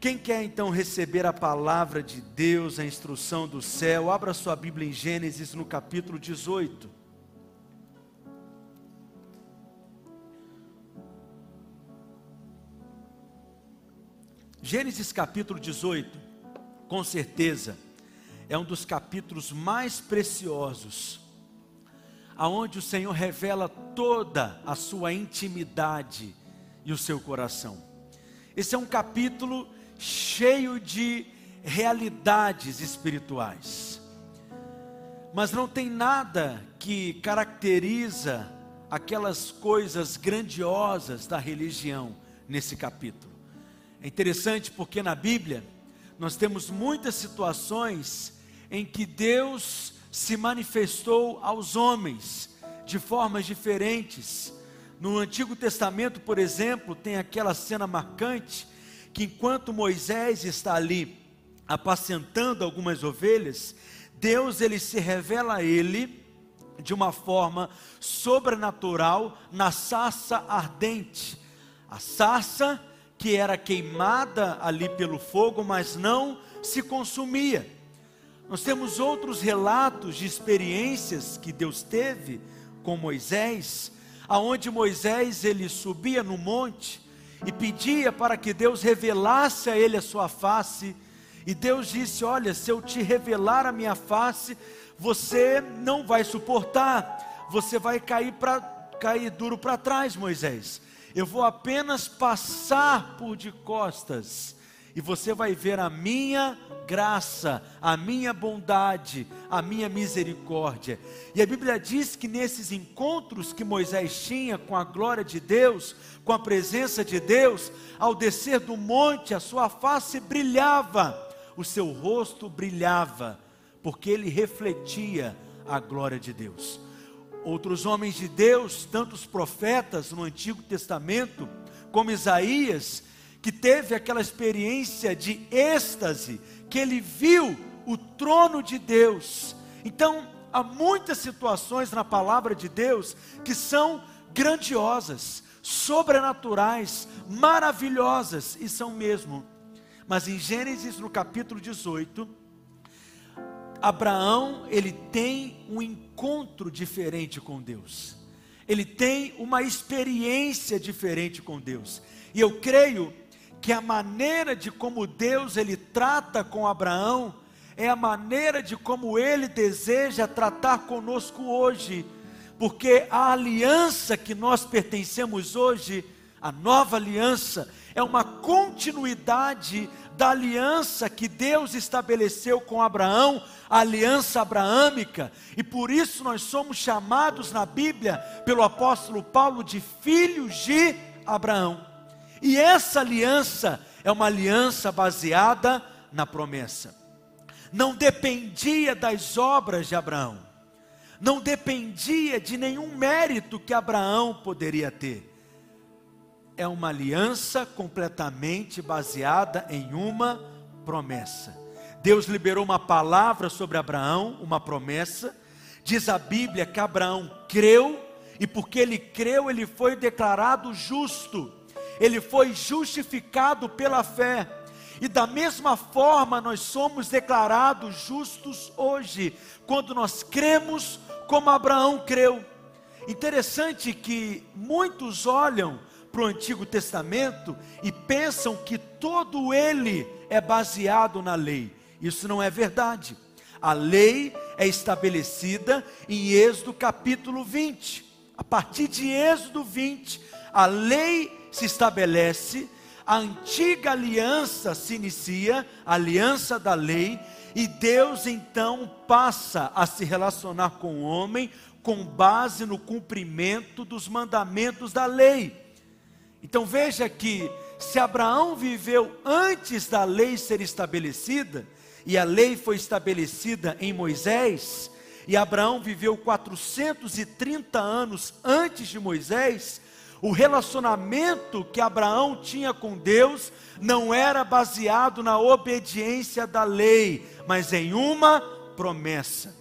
Quem quer então receber a palavra de Deus, a instrução do céu, abra sua Bíblia em Gênesis no capítulo 18. Gênesis capítulo 18, com certeza, é um dos capítulos mais preciosos, aonde o Senhor revela toda a sua intimidade e o seu coração. Esse é um capítulo cheio de realidades espirituais. Mas não tem nada que caracteriza aquelas coisas grandiosas da religião nesse capítulo. É interessante porque na Bíblia nós temos muitas situações em que Deus se manifestou aos homens de formas diferentes. No Antigo Testamento, por exemplo, tem aquela cena marcante que enquanto Moisés está ali apacentando algumas ovelhas, Deus ele se revela a ele de uma forma sobrenatural na sarça ardente. A sarça que era queimada ali pelo fogo, mas não se consumia. Nós temos outros relatos de experiências que Deus teve com Moisés, aonde Moisés ele subia no monte e pedia para que Deus revelasse a ele a sua face. E Deus disse: Olha, se eu te revelar a minha face, você não vai suportar, você vai cair, pra, cair duro para trás, Moisés. Eu vou apenas passar por de costas e você vai ver a minha graça, a minha bondade, a minha misericórdia. E a Bíblia diz que nesses encontros que Moisés tinha com a glória de Deus, com a presença de Deus, ao descer do monte, a sua face brilhava, o seu rosto brilhava, porque ele refletia a glória de Deus. Outros homens de Deus, tantos profetas no Antigo Testamento, como Isaías, que teve aquela experiência de êxtase, que ele viu o trono de Deus. Então, há muitas situações na palavra de Deus que são grandiosas, sobrenaturais, maravilhosas, e são mesmo. Mas em Gênesis, no capítulo 18, Abraão, ele tem um encontro diferente com Deus. Ele tem uma experiência diferente com Deus. E eu creio que a maneira de como Deus ele trata com Abraão é a maneira de como ele deseja tratar conosco hoje, porque a aliança que nós pertencemos hoje, a nova aliança, é uma continuidade da aliança que Deus estabeleceu com Abraão, a aliança abraâmica, e por isso nós somos chamados na Bíblia pelo apóstolo Paulo de filhos de Abraão. E essa aliança é uma aliança baseada na promessa. Não dependia das obras de Abraão, não dependia de nenhum mérito que Abraão poderia ter. É uma aliança completamente baseada em uma promessa. Deus liberou uma palavra sobre Abraão, uma promessa. Diz a Bíblia que Abraão creu, e porque ele creu, ele foi declarado justo ele foi justificado pela fé. E da mesma forma nós somos declarados justos hoje, quando nós cremos como Abraão creu. Interessante que muitos olham para o Antigo Testamento e pensam que todo ele é baseado na lei. Isso não é verdade. A lei é estabelecida em Êxodo capítulo 20. A partir de Êxodo 20, a lei se estabelece, a antiga aliança se inicia, a aliança da lei, e Deus então passa a se relacionar com o homem com base no cumprimento dos mandamentos da lei. Então veja que se Abraão viveu antes da lei ser estabelecida, e a lei foi estabelecida em Moisés, e Abraão viveu 430 anos antes de Moisés, o relacionamento que Abraão tinha com Deus não era baseado na obediência da lei, mas em uma promessa.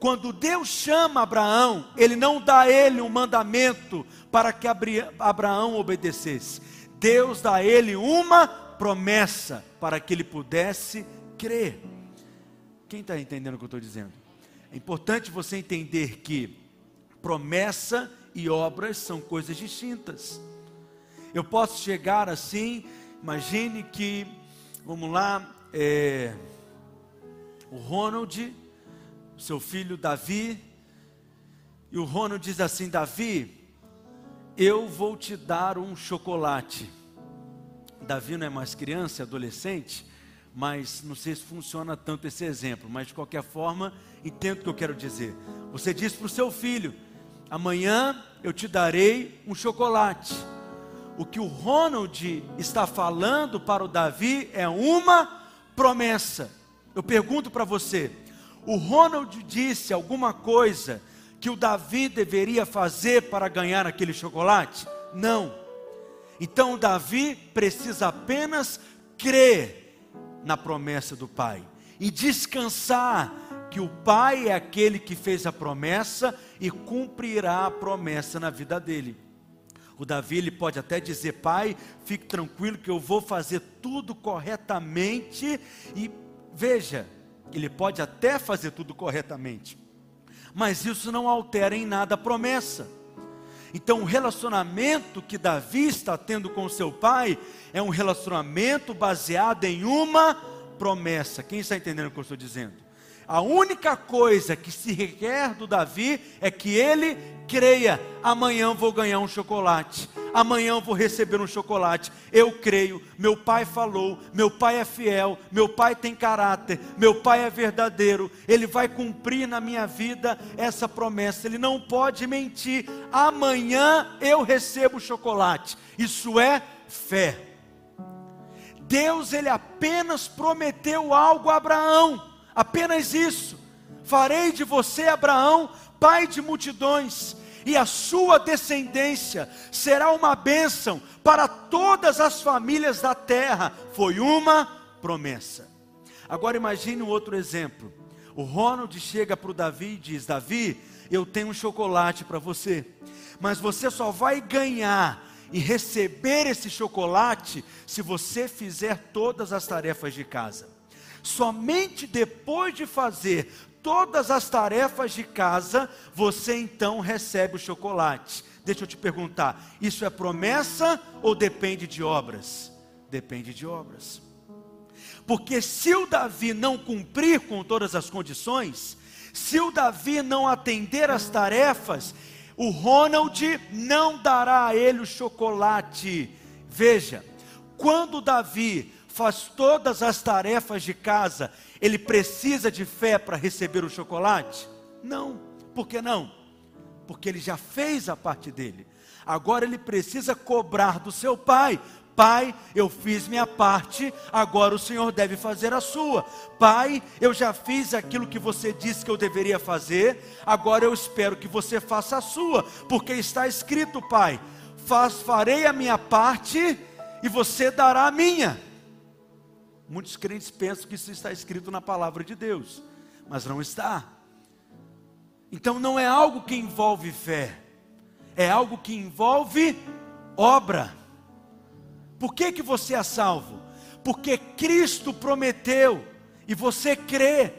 Quando Deus chama Abraão, ele não dá a ele um mandamento para que Abraão obedecesse. Deus dá a ele uma promessa para que ele pudesse crer. Quem está entendendo o que eu estou dizendo? É importante você entender que promessa e obras são coisas distintas. Eu posso chegar assim, imagine que, vamos lá, é, o Ronald, seu filho Davi, e o Ronald diz assim: Davi, eu vou te dar um chocolate. Davi não é mais criança, é adolescente, mas não sei se funciona tanto esse exemplo, mas de qualquer forma, entendo o que eu quero dizer. Você diz para o seu filho: amanhã eu te darei um chocolate. O que o Ronald está falando para o Davi é uma promessa. Eu pergunto para você: o Ronald disse alguma coisa que o Davi deveria fazer para ganhar aquele chocolate? Não. Então Davi precisa apenas crer na promessa do Pai e descansar que o Pai é aquele que fez a promessa e cumprirá a promessa na vida dele. O Davi ele pode até dizer: Pai, fique tranquilo que eu vou fazer tudo corretamente. E veja, ele pode até fazer tudo corretamente, mas isso não altera em nada a promessa. Então, o relacionamento que Davi está tendo com seu pai é um relacionamento baseado em uma promessa. Quem está entendendo o que eu estou dizendo? A única coisa que se requer do Davi é que ele creia: amanhã vou ganhar um chocolate, amanhã vou receber um chocolate. Eu creio, meu pai falou, meu pai é fiel, meu pai tem caráter, meu pai é verdadeiro, ele vai cumprir na minha vida essa promessa, ele não pode mentir. Amanhã eu recebo chocolate, isso é fé. Deus, ele apenas prometeu algo a Abraão apenas isso: farei de você, Abraão, pai de multidões, e a sua descendência será uma bênção para todas as famílias da terra. Foi uma promessa. Agora imagine um outro exemplo. O Ronald chega para o Davi e diz: Davi, eu tenho um chocolate para você, mas você só vai ganhar e receber esse chocolate se você fizer todas as tarefas de casa. Somente depois de fazer todas as tarefas de casa, você então recebe o chocolate. Deixa eu te perguntar: isso é promessa ou depende de obras? Depende de obras. Porque se o Davi não cumprir com todas as condições, se o Davi não atender as tarefas, o Ronald não dará a ele o chocolate. Veja, quando Davi faz todas as tarefas de casa, ele precisa de fé para receber o chocolate? Não. Por que não? Porque ele já fez a parte dele. Agora ele precisa cobrar do seu pai. Pai, eu fiz minha parte, agora o Senhor deve fazer a sua. Pai, eu já fiz aquilo que você disse que eu deveria fazer, agora eu espero que você faça a sua, porque está escrito, Pai: faz, farei a minha parte e você dará a minha. Muitos crentes pensam que isso está escrito na palavra de Deus, mas não está. Então não é algo que envolve fé, é algo que envolve obra. Por que, que você é salvo? Porque Cristo prometeu e você crê.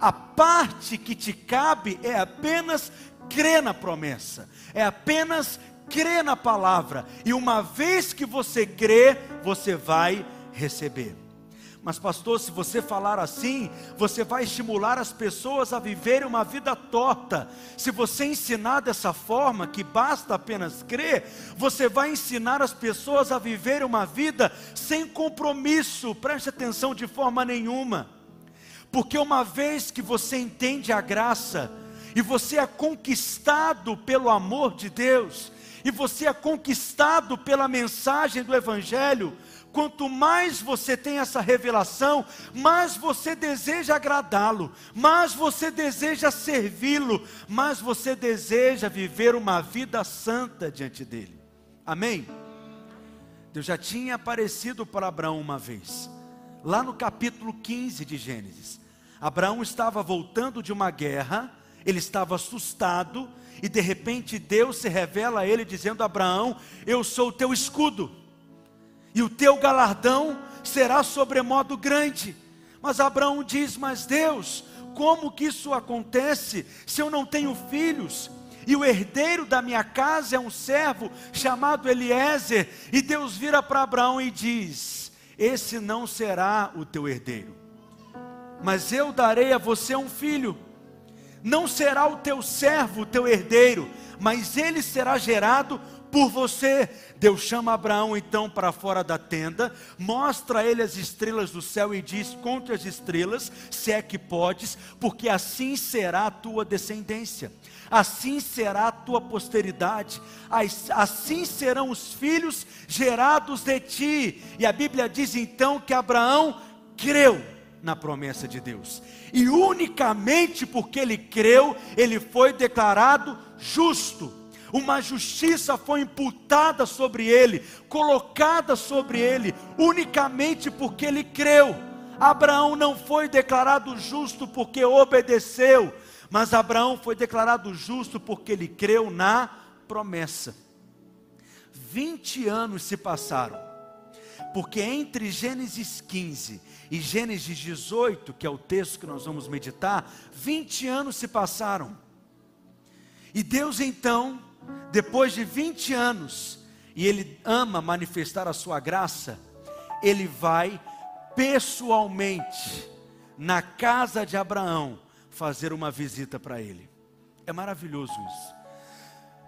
A parte que te cabe é apenas crer na promessa, é apenas crer na palavra, e uma vez que você crê, você vai receber. Mas, pastor, se você falar assim, você vai estimular as pessoas a viverem uma vida torta. Se você ensinar dessa forma, que basta apenas crer, você vai ensinar as pessoas a viverem uma vida sem compromisso, preste atenção, de forma nenhuma. Porque uma vez que você entende a graça, e você é conquistado pelo amor de Deus, e você é conquistado pela mensagem do Evangelho, Quanto mais você tem essa revelação, mais você deseja agradá-lo, mais você deseja servi-lo, mais você deseja viver uma vida santa diante dele. Amém? Deus já tinha aparecido para Abraão uma vez, lá no capítulo 15 de Gênesis. Abraão estava voltando de uma guerra, ele estava assustado, e de repente Deus se revela a ele dizendo: Abraão, eu sou o teu escudo e o teu galardão será sobremodo grande. Mas Abraão diz: Mas Deus, como que isso acontece se eu não tenho filhos? E o herdeiro da minha casa é um servo chamado Eliezer. E Deus vira para Abraão e diz: Esse não será o teu herdeiro, mas eu darei a você um filho. Não será o teu servo, o teu herdeiro, mas ele será gerado por você. Deus chama Abraão então para fora da tenda, mostra a ele as estrelas do céu e diz: Conte as estrelas, se é que podes, porque assim será a tua descendência, assim será a tua posteridade, assim serão os filhos gerados de ti. E a Bíblia diz então que Abraão creu na promessa de Deus, e unicamente porque ele creu, ele foi declarado justo uma justiça foi imputada sobre ele, colocada sobre ele, unicamente porque ele creu. Abraão não foi declarado justo porque obedeceu, mas Abraão foi declarado justo porque ele creu na promessa. 20 anos se passaram, porque entre Gênesis 15 e Gênesis 18, que é o texto que nós vamos meditar, 20 anos se passaram. E Deus então depois de 20 anos, e ele ama manifestar a sua graça, ele vai pessoalmente na casa de Abraão fazer uma visita para ele. É maravilhoso isso.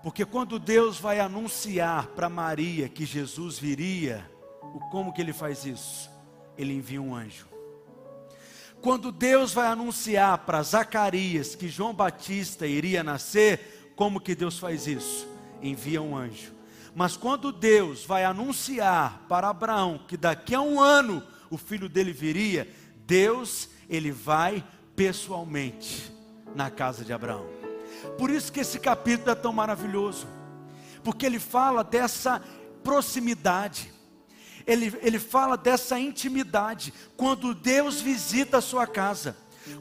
Porque quando Deus vai anunciar para Maria que Jesus viria, como que ele faz isso? Ele envia um anjo. Quando Deus vai anunciar para Zacarias que João Batista iria nascer, como que Deus faz isso? envia um anjo. Mas quando Deus vai anunciar para Abraão que daqui a um ano o filho dele viria, Deus, ele vai pessoalmente na casa de Abraão. Por isso que esse capítulo é tão maravilhoso, porque ele fala dessa proximidade, ele, ele fala dessa intimidade, quando Deus visita a sua casa.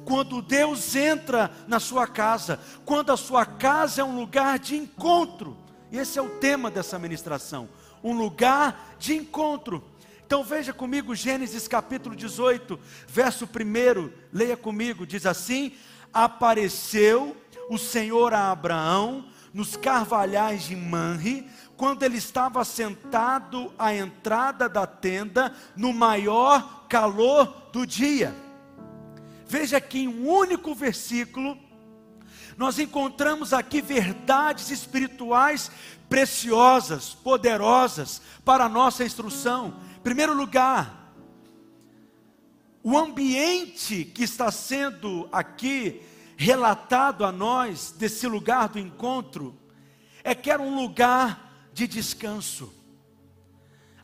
Quando Deus entra na sua casa, quando a sua casa é um lugar de encontro, esse é o tema dessa ministração: um lugar de encontro. Então veja comigo Gênesis capítulo 18, verso 1, leia comigo, diz assim: Apareceu o Senhor a Abraão nos carvalhais de Manre, quando ele estava sentado à entrada da tenda, no maior calor do dia. Veja que em um único versículo, nós encontramos aqui verdades espirituais preciosas, poderosas para a nossa instrução. Em primeiro lugar, o ambiente que está sendo aqui relatado a nós desse lugar do encontro é que era um lugar de descanso.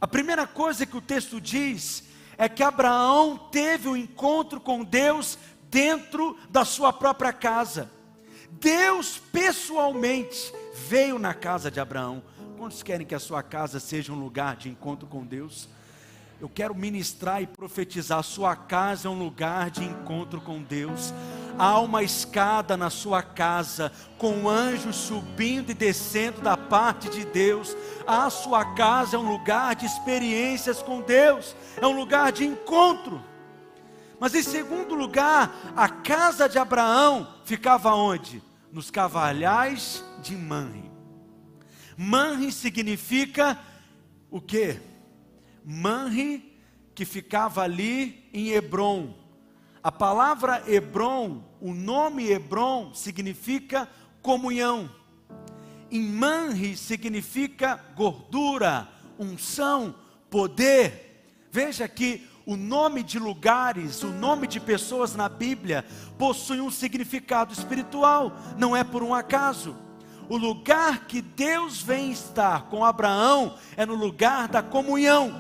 A primeira coisa que o texto diz é que Abraão teve o um encontro com Deus dentro da sua própria casa. Deus pessoalmente veio na casa de Abraão. Quantos querem que a sua casa seja um lugar de encontro com Deus? Eu quero ministrar e profetizar: sua casa é um lugar de encontro com Deus. Há uma escada na sua casa, com anjos subindo e descendo da parte de Deus. A sua casa é um lugar de experiências com Deus, é um lugar de encontro. Mas em segundo lugar, a casa de Abraão ficava onde? Nos cavalhais de Manre. Manre significa o que? Manre que ficava ali em Hebron. A palavra Hebron, o nome Hebron significa comunhão. Em Manre significa gordura, unção, poder. Veja que o nome de lugares, o nome de pessoas na Bíblia possui um significado espiritual, não é por um acaso. O lugar que Deus vem estar com Abraão é no lugar da comunhão.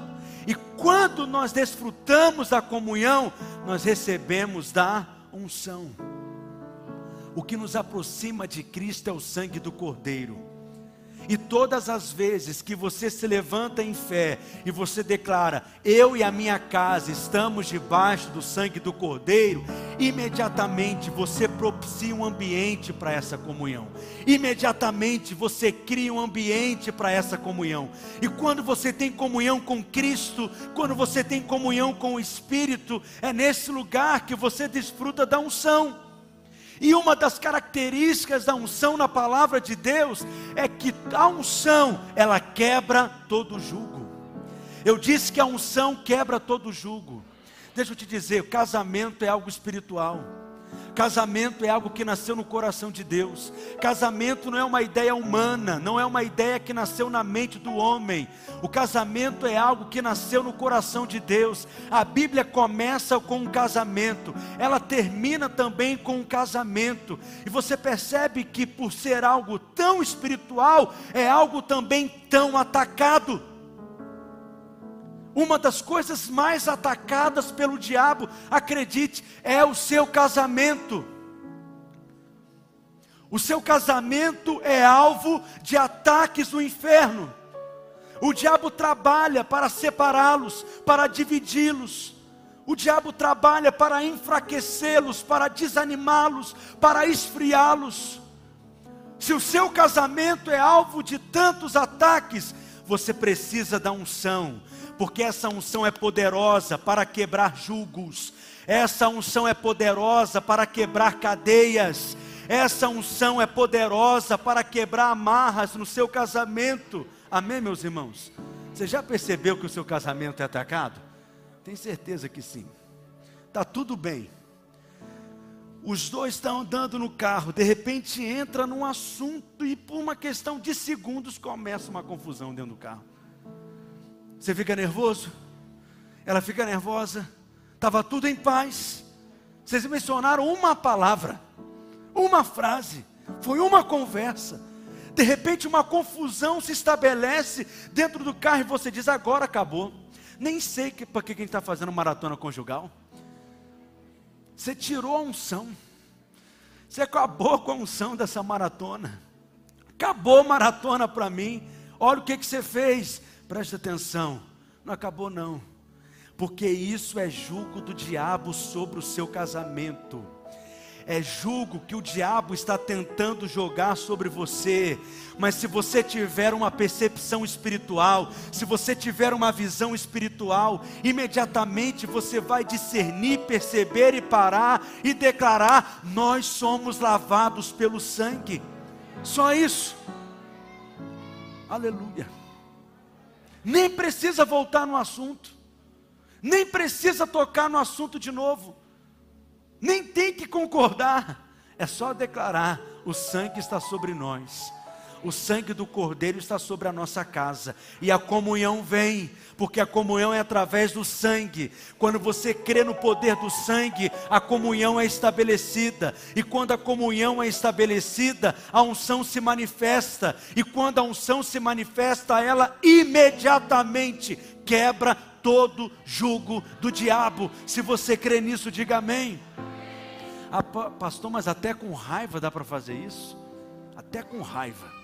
E quando nós desfrutamos da comunhão, nós recebemos da unção. O que nos aproxima de Cristo é o sangue do Cordeiro. E todas as vezes que você se levanta em fé e você declara: Eu e a minha casa estamos debaixo do sangue do Cordeiro, imediatamente você propicia um ambiente para essa comunhão. Imediatamente você cria um ambiente para essa comunhão. E quando você tem comunhão com Cristo, quando você tem comunhão com o Espírito, é nesse lugar que você desfruta da unção. E uma das características da unção na palavra de Deus é que a unção, ela quebra todo jugo. Eu disse que a unção quebra todo jugo. Deixa eu te dizer, casamento é algo espiritual. Casamento é algo que nasceu no coração de Deus. Casamento não é uma ideia humana, não é uma ideia que nasceu na mente do homem. O casamento é algo que nasceu no coração de Deus. A Bíblia começa com um casamento, ela termina também com um casamento. E você percebe que por ser algo tão espiritual, é algo também tão atacado. Uma das coisas mais atacadas pelo diabo, acredite, é o seu casamento. O seu casamento é alvo de ataques do inferno. O diabo trabalha para separá-los, para dividi-los. O diabo trabalha para enfraquecê-los, para desanimá-los, para esfriá-los. Se o seu casamento é alvo de tantos ataques, você precisa da unção, porque essa unção é poderosa para quebrar julgos, essa unção é poderosa para quebrar cadeias, essa unção é poderosa para quebrar amarras no seu casamento. Amém, meus irmãos? Você já percebeu que o seu casamento é atacado? Tenho certeza que sim. Está tudo bem. Os dois estão andando no carro, de repente entra num assunto e por uma questão de segundos começa uma confusão dentro do carro. Você fica nervoso? Ela fica nervosa. Estava tudo em paz. Vocês mencionaram uma palavra, uma frase, foi uma conversa. De repente, uma confusão se estabelece dentro do carro e você diz: agora acabou. Nem sei que, para que quem está fazendo maratona conjugal. Você tirou a unção. Você acabou com a unção dessa maratona. Acabou maratona para mim. Olha o que, que você fez. Preste atenção, não acabou não, porque isso é julgo do diabo sobre o seu casamento. É julgo que o diabo está tentando jogar sobre você, mas se você tiver uma percepção espiritual, se você tiver uma visão espiritual, imediatamente você vai discernir, perceber e parar e declarar: Nós somos lavados pelo sangue. Só isso. Aleluia nem precisa voltar no assunto, nem precisa tocar no assunto de novo, nem tem que concordar, é só declarar: o sangue está sobre nós, o sangue do Cordeiro está sobre a nossa casa, e a comunhão vem, porque a comunhão é através do sangue. Quando você crê no poder do sangue, a comunhão é estabelecida, e quando a comunhão é estabelecida, a unção se manifesta, e quando a unção se manifesta, ela imediatamente quebra todo jugo do diabo. Se você crê nisso, diga amém. Ah, pastor, mas até com raiva dá para fazer isso? Até com raiva.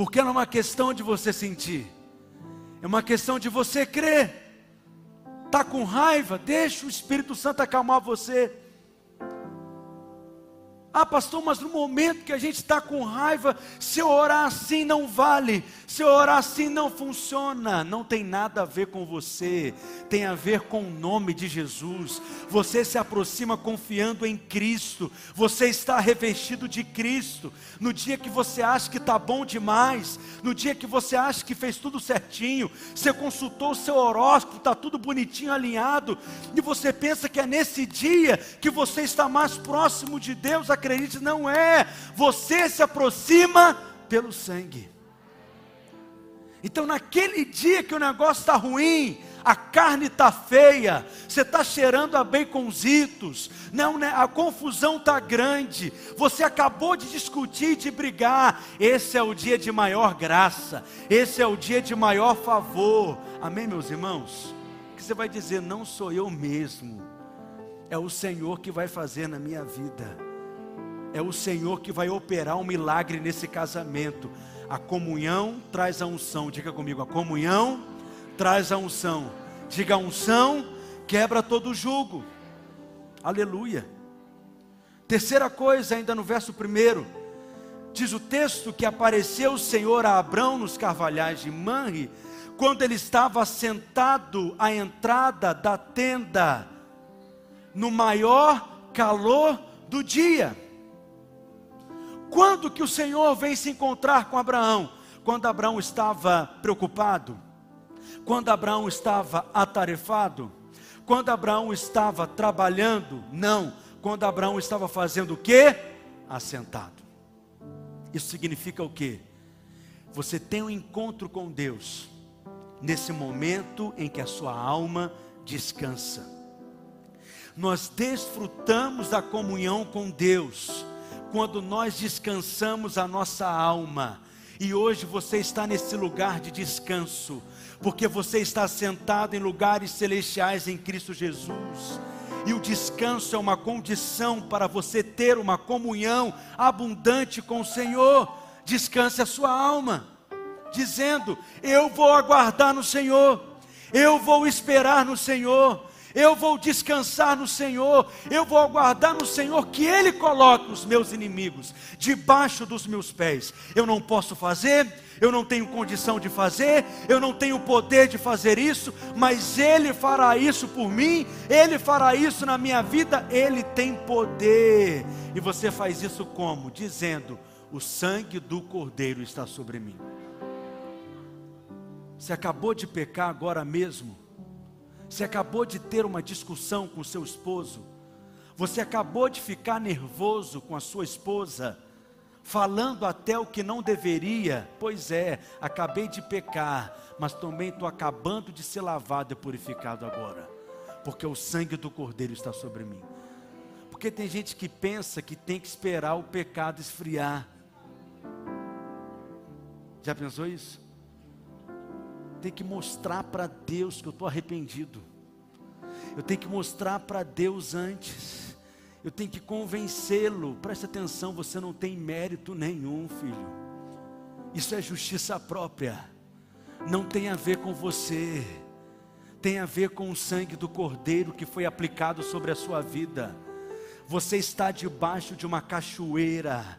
Porque não é uma questão de você sentir, é uma questão de você crer. Está com raiva? Deixa o Espírito Santo acalmar você. Ah, pastor, mas no momento que a gente está com raiva, se eu orar assim não vale, se orar assim não funciona, não tem nada a ver com você, tem a ver com o nome de Jesus. Você se aproxima confiando em Cristo, você está revestido de Cristo. No dia que você acha que está bom demais, no dia que você acha que fez tudo certinho, você consultou o seu horóscopo, está tudo bonitinho, alinhado, e você pensa que é nesse dia que você está mais próximo de Deus acredite, não é. Você se aproxima pelo sangue. Então, naquele dia que o negócio está ruim, a carne está feia, você está cheirando a baconzitos, não, né? a confusão está grande, você acabou de discutir, de brigar. Esse é o dia de maior graça, esse é o dia de maior favor. Amém, meus irmãos? Que você vai dizer, não sou eu mesmo, é o Senhor que vai fazer na minha vida. é o Senhor que vai operar um milagre nesse casamento. A comunhão traz a unção. Diga comigo, a comunhão traz a unção. Diga a unção quebra todo o jugo. Aleluia. Terceira coisa, ainda no verso primeiro, diz o texto que apareceu o Senhor a Abrão nos carvalhais de Manre, quando ele estava sentado à entrada da tenda, no maior calor do dia. Quando que o Senhor vem se encontrar com Abraão? Quando Abraão estava preocupado, quando Abraão estava atarefado, quando Abraão estava trabalhando? Não, quando Abraão estava fazendo o quê? Assentado. Isso significa o quê? Você tem um encontro com Deus nesse momento em que a sua alma descansa. Nós desfrutamos da comunhão com Deus quando nós descansamos a nossa alma. E hoje você está nesse lugar de descanso, porque você está sentado em lugares celestiais em Cristo Jesus. E o descanso é uma condição para você ter uma comunhão abundante com o Senhor. Descanse a sua alma, dizendo: Eu vou aguardar no Senhor, eu vou esperar no Senhor, eu vou descansar no Senhor, eu vou aguardar no Senhor que Ele coloque os meus inimigos debaixo dos meus pés. Eu não posso fazer, eu não tenho condição de fazer, eu não tenho poder de fazer isso, mas Ele fará isso por mim, Ele fará isso na minha vida, Ele tem poder. E você faz isso como? Dizendo: O sangue do Cordeiro está sobre mim. Você acabou de pecar agora mesmo você acabou de ter uma discussão com seu esposo. Você acabou de ficar nervoso com a sua esposa, falando até o que não deveria. Pois é, acabei de pecar, mas também estou acabando de ser lavado e purificado agora, porque o sangue do Cordeiro está sobre mim. Porque tem gente que pensa que tem que esperar o pecado esfriar. Já pensou isso? Tenho que mostrar para Deus que eu estou arrependido. Eu tenho que mostrar para Deus antes. Eu tenho que convencê-lo. Preste atenção, você não tem mérito nenhum, filho. Isso é justiça própria. Não tem a ver com você. Tem a ver com o sangue do Cordeiro que foi aplicado sobre a sua vida. Você está debaixo de uma cachoeira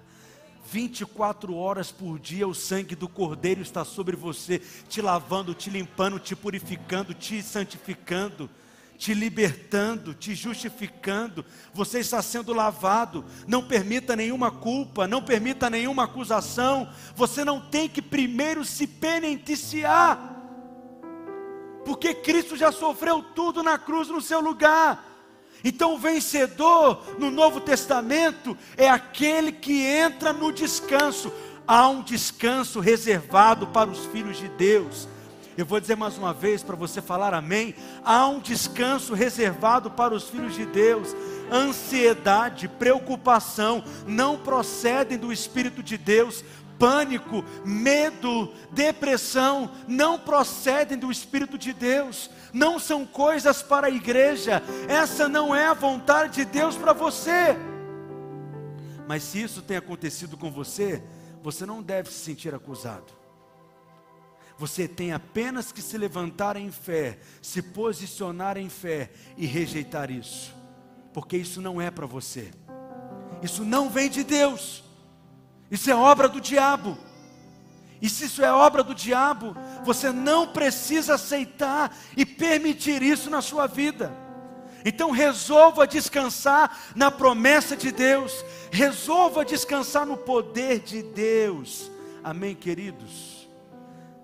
24 horas por dia o sangue do Cordeiro está sobre você, te lavando, te limpando, te purificando, te santificando, te libertando, te justificando. Você está sendo lavado. Não permita nenhuma culpa, não permita nenhuma acusação. Você não tem que primeiro se penitenciar, porque Cristo já sofreu tudo na cruz no seu lugar. Então, o vencedor no Novo Testamento é aquele que entra no descanso. Há um descanso reservado para os filhos de Deus. Eu vou dizer mais uma vez para você falar amém. Há um descanso reservado para os filhos de Deus. Ansiedade, preocupação não procedem do Espírito de Deus, pânico, medo, depressão não procedem do Espírito de Deus, não são coisas para a igreja, essa não é a vontade de Deus para você. Mas se isso tem acontecido com você, você não deve se sentir acusado. Você tem apenas que se levantar em fé, se posicionar em fé e rejeitar isso, porque isso não é para você, isso não vem de Deus. Isso é obra do diabo. E se isso é obra do diabo, você não precisa aceitar e permitir isso na sua vida. Então resolva descansar na promessa de Deus, resolva descansar no poder de Deus. Amém, queridos?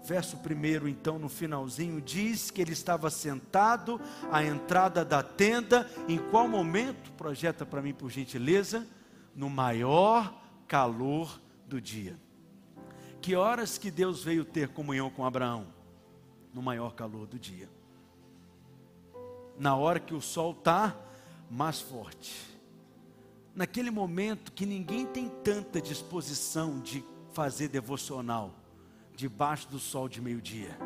Verso 1, então, no finalzinho, diz que ele estava sentado à entrada da tenda. Em qual momento? Projeta para mim, por gentileza. No maior calor do dia. Que horas que Deus veio ter comunhão com Abraão? No maior calor do dia. Na hora que o sol está mais forte. Naquele momento que ninguém tem tanta disposição de fazer devocional debaixo do sol de meio-dia.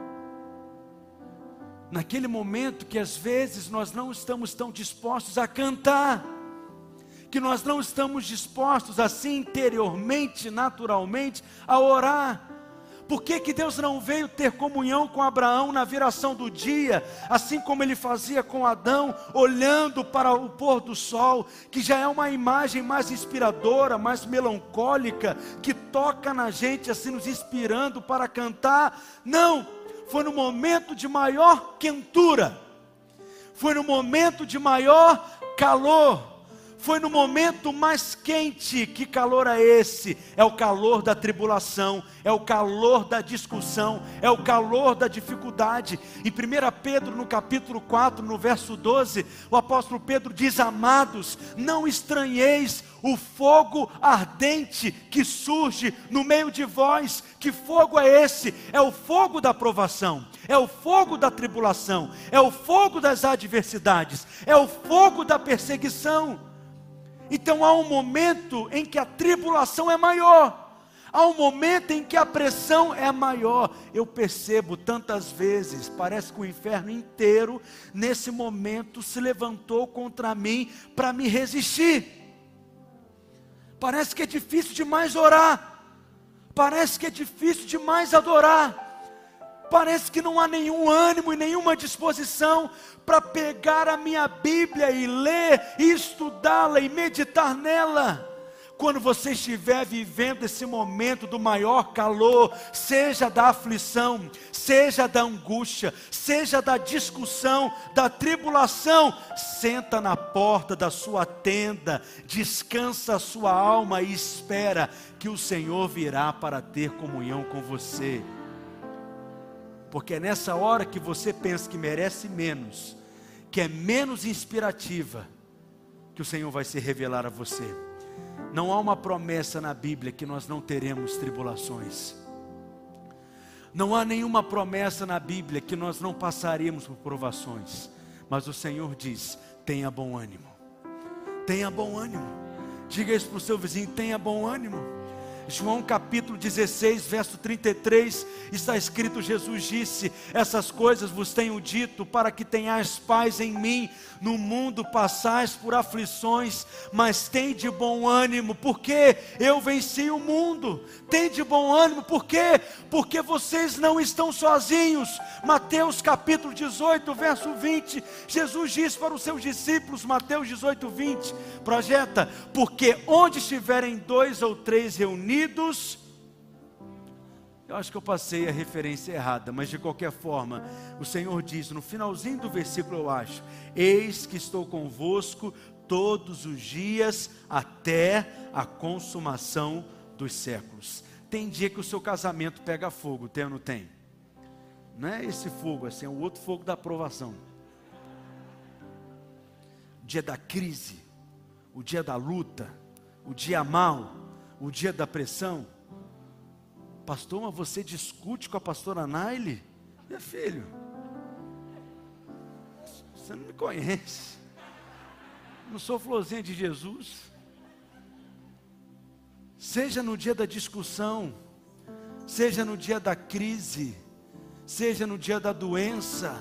Naquele momento que às vezes nós não estamos tão dispostos a cantar que nós não estamos dispostos assim interiormente, naturalmente, a orar. Por que, que Deus não veio ter comunhão com Abraão na viração do dia, assim como ele fazia com Adão, olhando para o pôr do sol, que já é uma imagem mais inspiradora, mais melancólica, que toca na gente, assim nos inspirando para cantar? Não, foi no momento de maior quentura, foi no momento de maior calor, foi no momento mais quente. Que calor é esse? É o calor da tribulação, é o calor da discussão, é o calor da dificuldade. Em 1 Pedro, no capítulo 4, no verso 12, o apóstolo Pedro diz: Amados, não estranheis o fogo ardente que surge no meio de vós. Que fogo é esse? É o fogo da provação, é o fogo da tribulação, é o fogo das adversidades, é o fogo da perseguição. Então há um momento em que a tribulação é maior. Há um momento em que a pressão é maior. Eu percebo tantas vezes, parece que o inferno inteiro, nesse momento, se levantou contra mim para me resistir. Parece que é difícil demais orar. Parece que é difícil demais adorar parece que não há nenhum ânimo e nenhuma disposição para pegar a minha Bíblia e ler, e estudá-la e meditar nela. Quando você estiver vivendo esse momento do maior calor, seja da aflição, seja da angústia, seja da discussão, da tribulação, senta na porta da sua tenda, descansa a sua alma e espera que o Senhor virá para ter comunhão com você porque é nessa hora que você pensa que merece menos, que é menos inspirativa, que o Senhor vai se revelar a você. Não há uma promessa na Bíblia que nós não teremos tribulações. Não há nenhuma promessa na Bíblia que nós não passaremos por provações. Mas o Senhor diz: tenha bom ânimo. Tenha bom ânimo. Diga isso para o seu vizinho: tenha bom ânimo. João capítulo 16, verso 33, está escrito: Jesus disse: Essas coisas vos tenho dito para que tenhais paz em mim. No mundo passais por aflições, mas tem de bom ânimo, porque eu venci o mundo. Tem de bom ânimo, por quê? Porque vocês não estão sozinhos. Mateus capítulo 18, verso 20. Jesus disse para os seus discípulos, Mateus 18, 20, projeta: Porque onde estiverem dois ou três reunidos, unidos. Eu acho que eu passei a referência errada, mas de qualquer forma, o Senhor diz no finalzinho do versículo, eu acho: Eis que estou convosco todos os dias até a consumação dos séculos. Tem dia que o seu casamento pega fogo, tem ou não tem? Não é esse fogo, assim, é o outro fogo da aprovação. O dia da crise, o dia da luta, o dia mal, o dia da pressão. Pastor, mas você discute com a pastora Naile? Meu filho, você não me conhece. Não sou florzinha de Jesus. Seja no dia da discussão, seja no dia da crise, seja no dia da doença,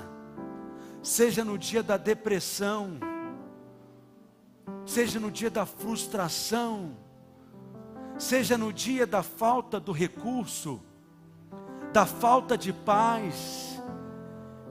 seja no dia da depressão, seja no dia da frustração, seja no dia da falta do recurso, da falta de paz,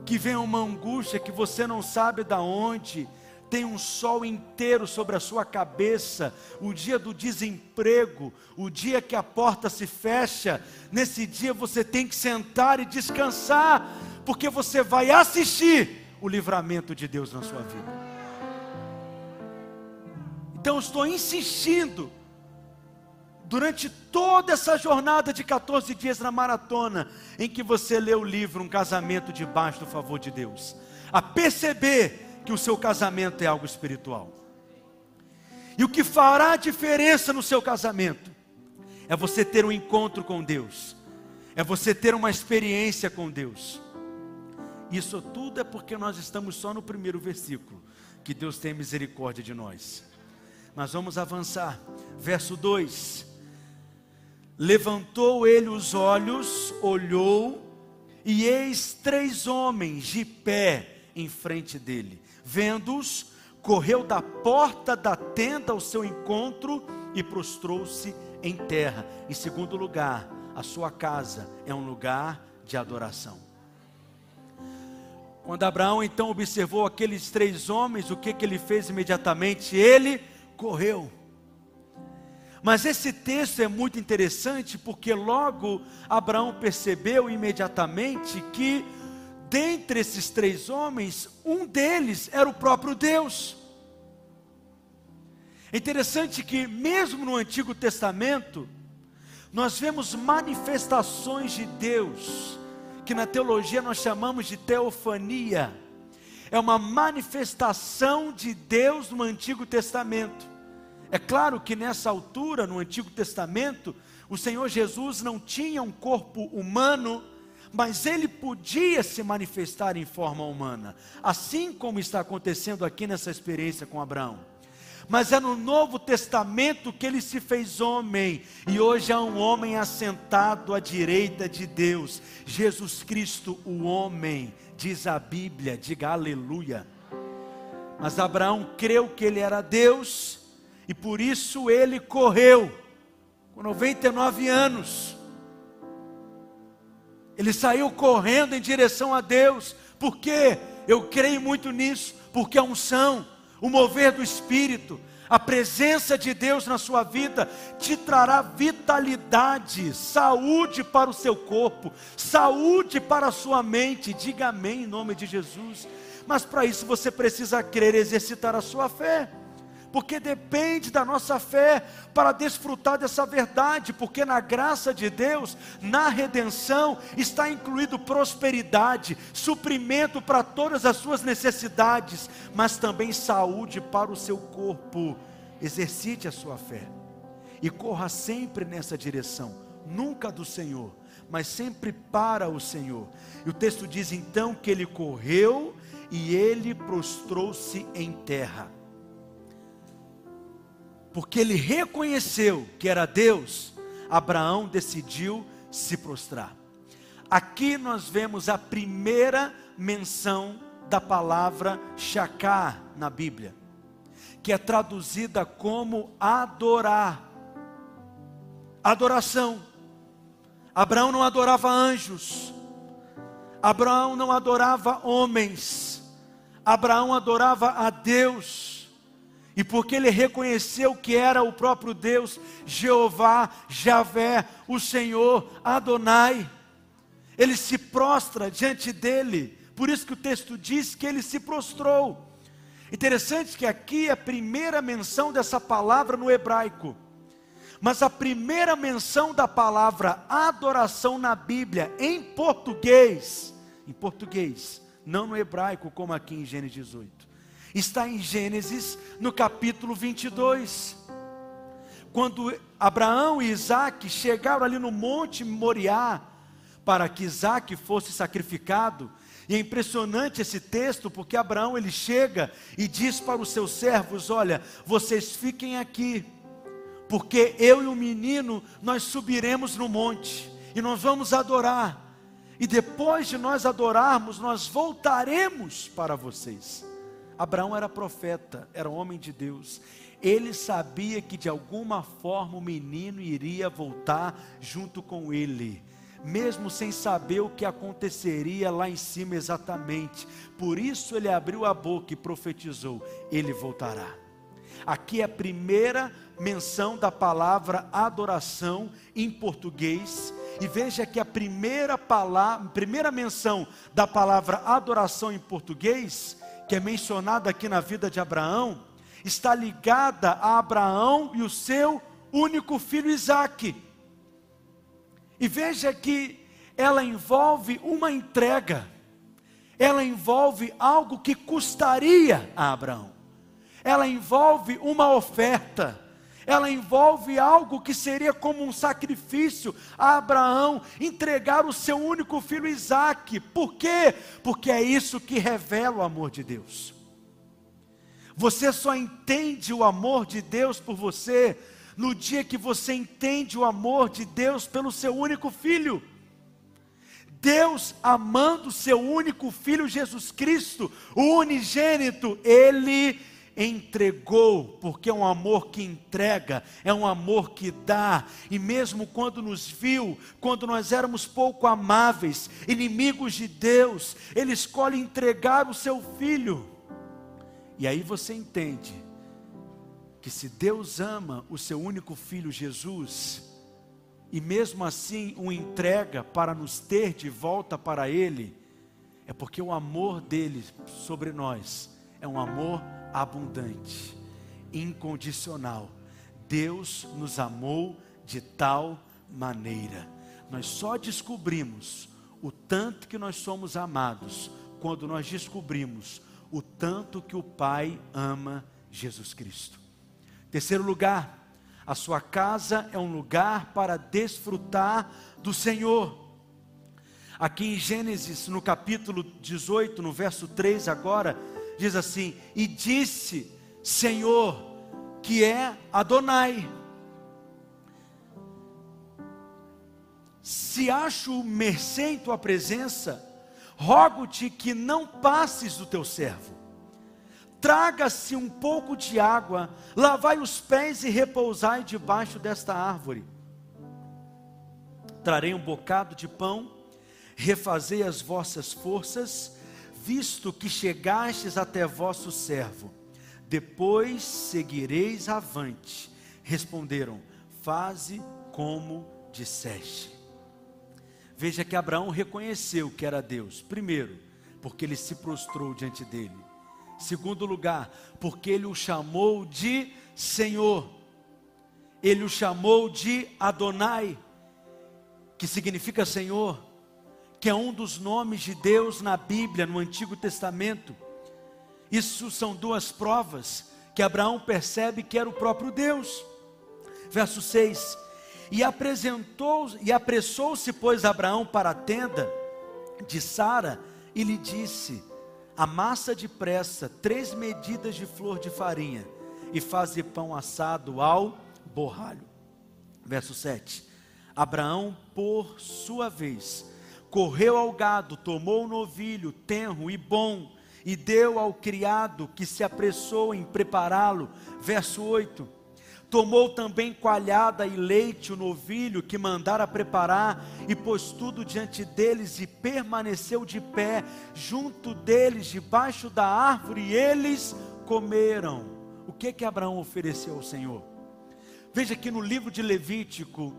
que vem uma angústia que você não sabe da onde, tem um sol inteiro sobre a sua cabeça, o dia do desemprego, o dia que a porta se fecha, nesse dia você tem que sentar e descansar, porque você vai assistir o livramento de Deus na sua vida. Então estou insistindo durante toda essa jornada de 14 dias na maratona, em que você lê o livro Um Casamento Debaixo do Favor de Deus, a perceber que o seu casamento é algo espiritual. E o que fará diferença no seu casamento é você ter um encontro com Deus, é você ter uma experiência com Deus. Isso tudo é porque nós estamos só no primeiro versículo, que Deus tem misericórdia de nós. Mas vamos avançar. Verso 2: Levantou ele os olhos, olhou, e eis três homens de pé em frente dele. Vendo-os, correu da porta da tenda ao seu encontro e prostrou-se em terra. Em segundo lugar, a sua casa é um lugar de adoração. Quando Abraão então observou aqueles três homens, o que, que ele fez imediatamente? Ele correu. Mas esse texto é muito interessante porque logo Abraão percebeu imediatamente que, dentre esses três homens, um deles era o próprio Deus. É interessante que, mesmo no Antigo Testamento, nós vemos manifestações de Deus, que na teologia nós chamamos de teofania. É uma manifestação de Deus no Antigo Testamento. É claro que nessa altura, no Antigo Testamento, o Senhor Jesus não tinha um corpo humano, mas ele podia se manifestar em forma humana, assim como está acontecendo aqui nessa experiência com Abraão. Mas é no Novo Testamento que ele se fez homem, e hoje há um homem assentado à direita de Deus, Jesus Cristo, o homem, diz a Bíblia, diga aleluia. Mas Abraão creu que ele era Deus, e por isso ele correu, com 99 anos. Ele saiu correndo em direção a Deus, porque eu creio muito nisso, porque a unção, o mover do Espírito, a presença de Deus na sua vida te trará vitalidade, saúde para o seu corpo, saúde para a sua mente. Diga amém em nome de Jesus. Mas para isso você precisa crer, exercitar a sua fé porque depende da nossa fé para desfrutar dessa verdade, porque na graça de Deus, na redenção, está incluído prosperidade, suprimento para todas as suas necessidades, mas também saúde para o seu corpo. Exercite a sua fé e corra sempre nessa direção, nunca do Senhor, mas sempre para o Senhor. E o texto diz então que ele correu e ele prostrou-se em terra porque ele reconheceu que era Deus, Abraão decidiu se prostrar. Aqui nós vemos a primeira menção da palavra shaká na Bíblia, que é traduzida como adorar. Adoração. Abraão não adorava anjos. Abraão não adorava homens. Abraão adorava a Deus. E porque ele reconheceu que era o próprio Deus, Jeová, Javé, o Senhor, Adonai, ele se prostra diante dele. Por isso que o texto diz que ele se prostrou. Interessante que aqui é a primeira menção dessa palavra no hebraico. Mas a primeira menção da palavra adoração na Bíblia, em português, em português, não no hebraico, como aqui em Gênesis 18 está em Gênesis, no capítulo 22. Quando Abraão e Isaac chegaram ali no Monte Moriá, para que Isaac fosse sacrificado, e é impressionante esse texto, porque Abraão ele chega e diz para os seus servos: Olha, vocês fiquem aqui, porque eu e o menino nós subiremos no monte e nós vamos adorar. E depois de nós adorarmos, nós voltaremos para vocês. Abraão era profeta, era homem de Deus. Ele sabia que de alguma forma o menino iria voltar junto com ele, mesmo sem saber o que aconteceria lá em cima exatamente. Por isso ele abriu a boca e profetizou: ele voltará. Aqui é a primeira menção da palavra adoração em português. E veja que a primeira palavra, primeira menção da palavra adoração em português que é mencionada aqui na vida de Abraão, está ligada a Abraão e o seu único filho Isaque. E veja que ela envolve uma entrega, ela envolve algo que custaria a Abraão, ela envolve uma oferta, ela envolve algo que seria como um sacrifício a Abraão, entregar o seu único filho Isaque. Por quê? Porque é isso que revela o amor de Deus. Você só entende o amor de Deus por você no dia que você entende o amor de Deus pelo seu único filho. Deus amando o seu único filho Jesus Cristo, o unigênito, ele entregou, porque é um amor que entrega, é um amor que dá, e mesmo quando nos viu, quando nós éramos pouco amáveis, inimigos de Deus, Ele escolhe entregar o seu filho. E aí você entende que se Deus ama o seu único filho Jesus, e mesmo assim o entrega para nos ter de volta para Ele, é porque o amor dele sobre nós é um amor abundante, incondicional. Deus nos amou de tal maneira. Nós só descobrimos o tanto que nós somos amados quando nós descobrimos o tanto que o Pai ama Jesus Cristo. Terceiro lugar, a sua casa é um lugar para desfrutar do Senhor. Aqui em Gênesis, no capítulo 18, no verso 3 agora, diz assim: E disse, Senhor, que é Adonai. Se acho mercê em tua presença, rogo-te que não passes do teu servo. Traga-se um pouco de água, lavai os pés e repousai debaixo desta árvore. Trarei um bocado de pão, refazei as vossas forças, visto que chegastes até vosso servo, depois seguireis avante. Responderam: Faze como disseste. Veja que Abraão reconheceu que era Deus. Primeiro, porque ele se prostrou diante dele. Segundo lugar, porque ele o chamou de Senhor. Ele o chamou de Adonai, que significa Senhor que é um dos nomes de Deus na Bíblia, no Antigo Testamento. Isso são duas provas que Abraão percebe que era o próprio Deus. Verso 6: E apresentou e apressou-se, pois, Abraão para a tenda de Sara e lhe disse: Amassa depressa três medidas de flor de farinha e faze pão assado ao borralho. Verso 7: Abraão, por sua vez, correu ao gado, tomou o novilho, tenro e bom, e deu ao criado que se apressou em prepará-lo. Verso 8. Tomou também coalhada e leite o novilho que mandara preparar, e pôs tudo diante deles, e permaneceu de pé junto deles, debaixo da árvore, e eles comeram. O que que Abraão ofereceu ao Senhor? Veja que no livro de Levítico,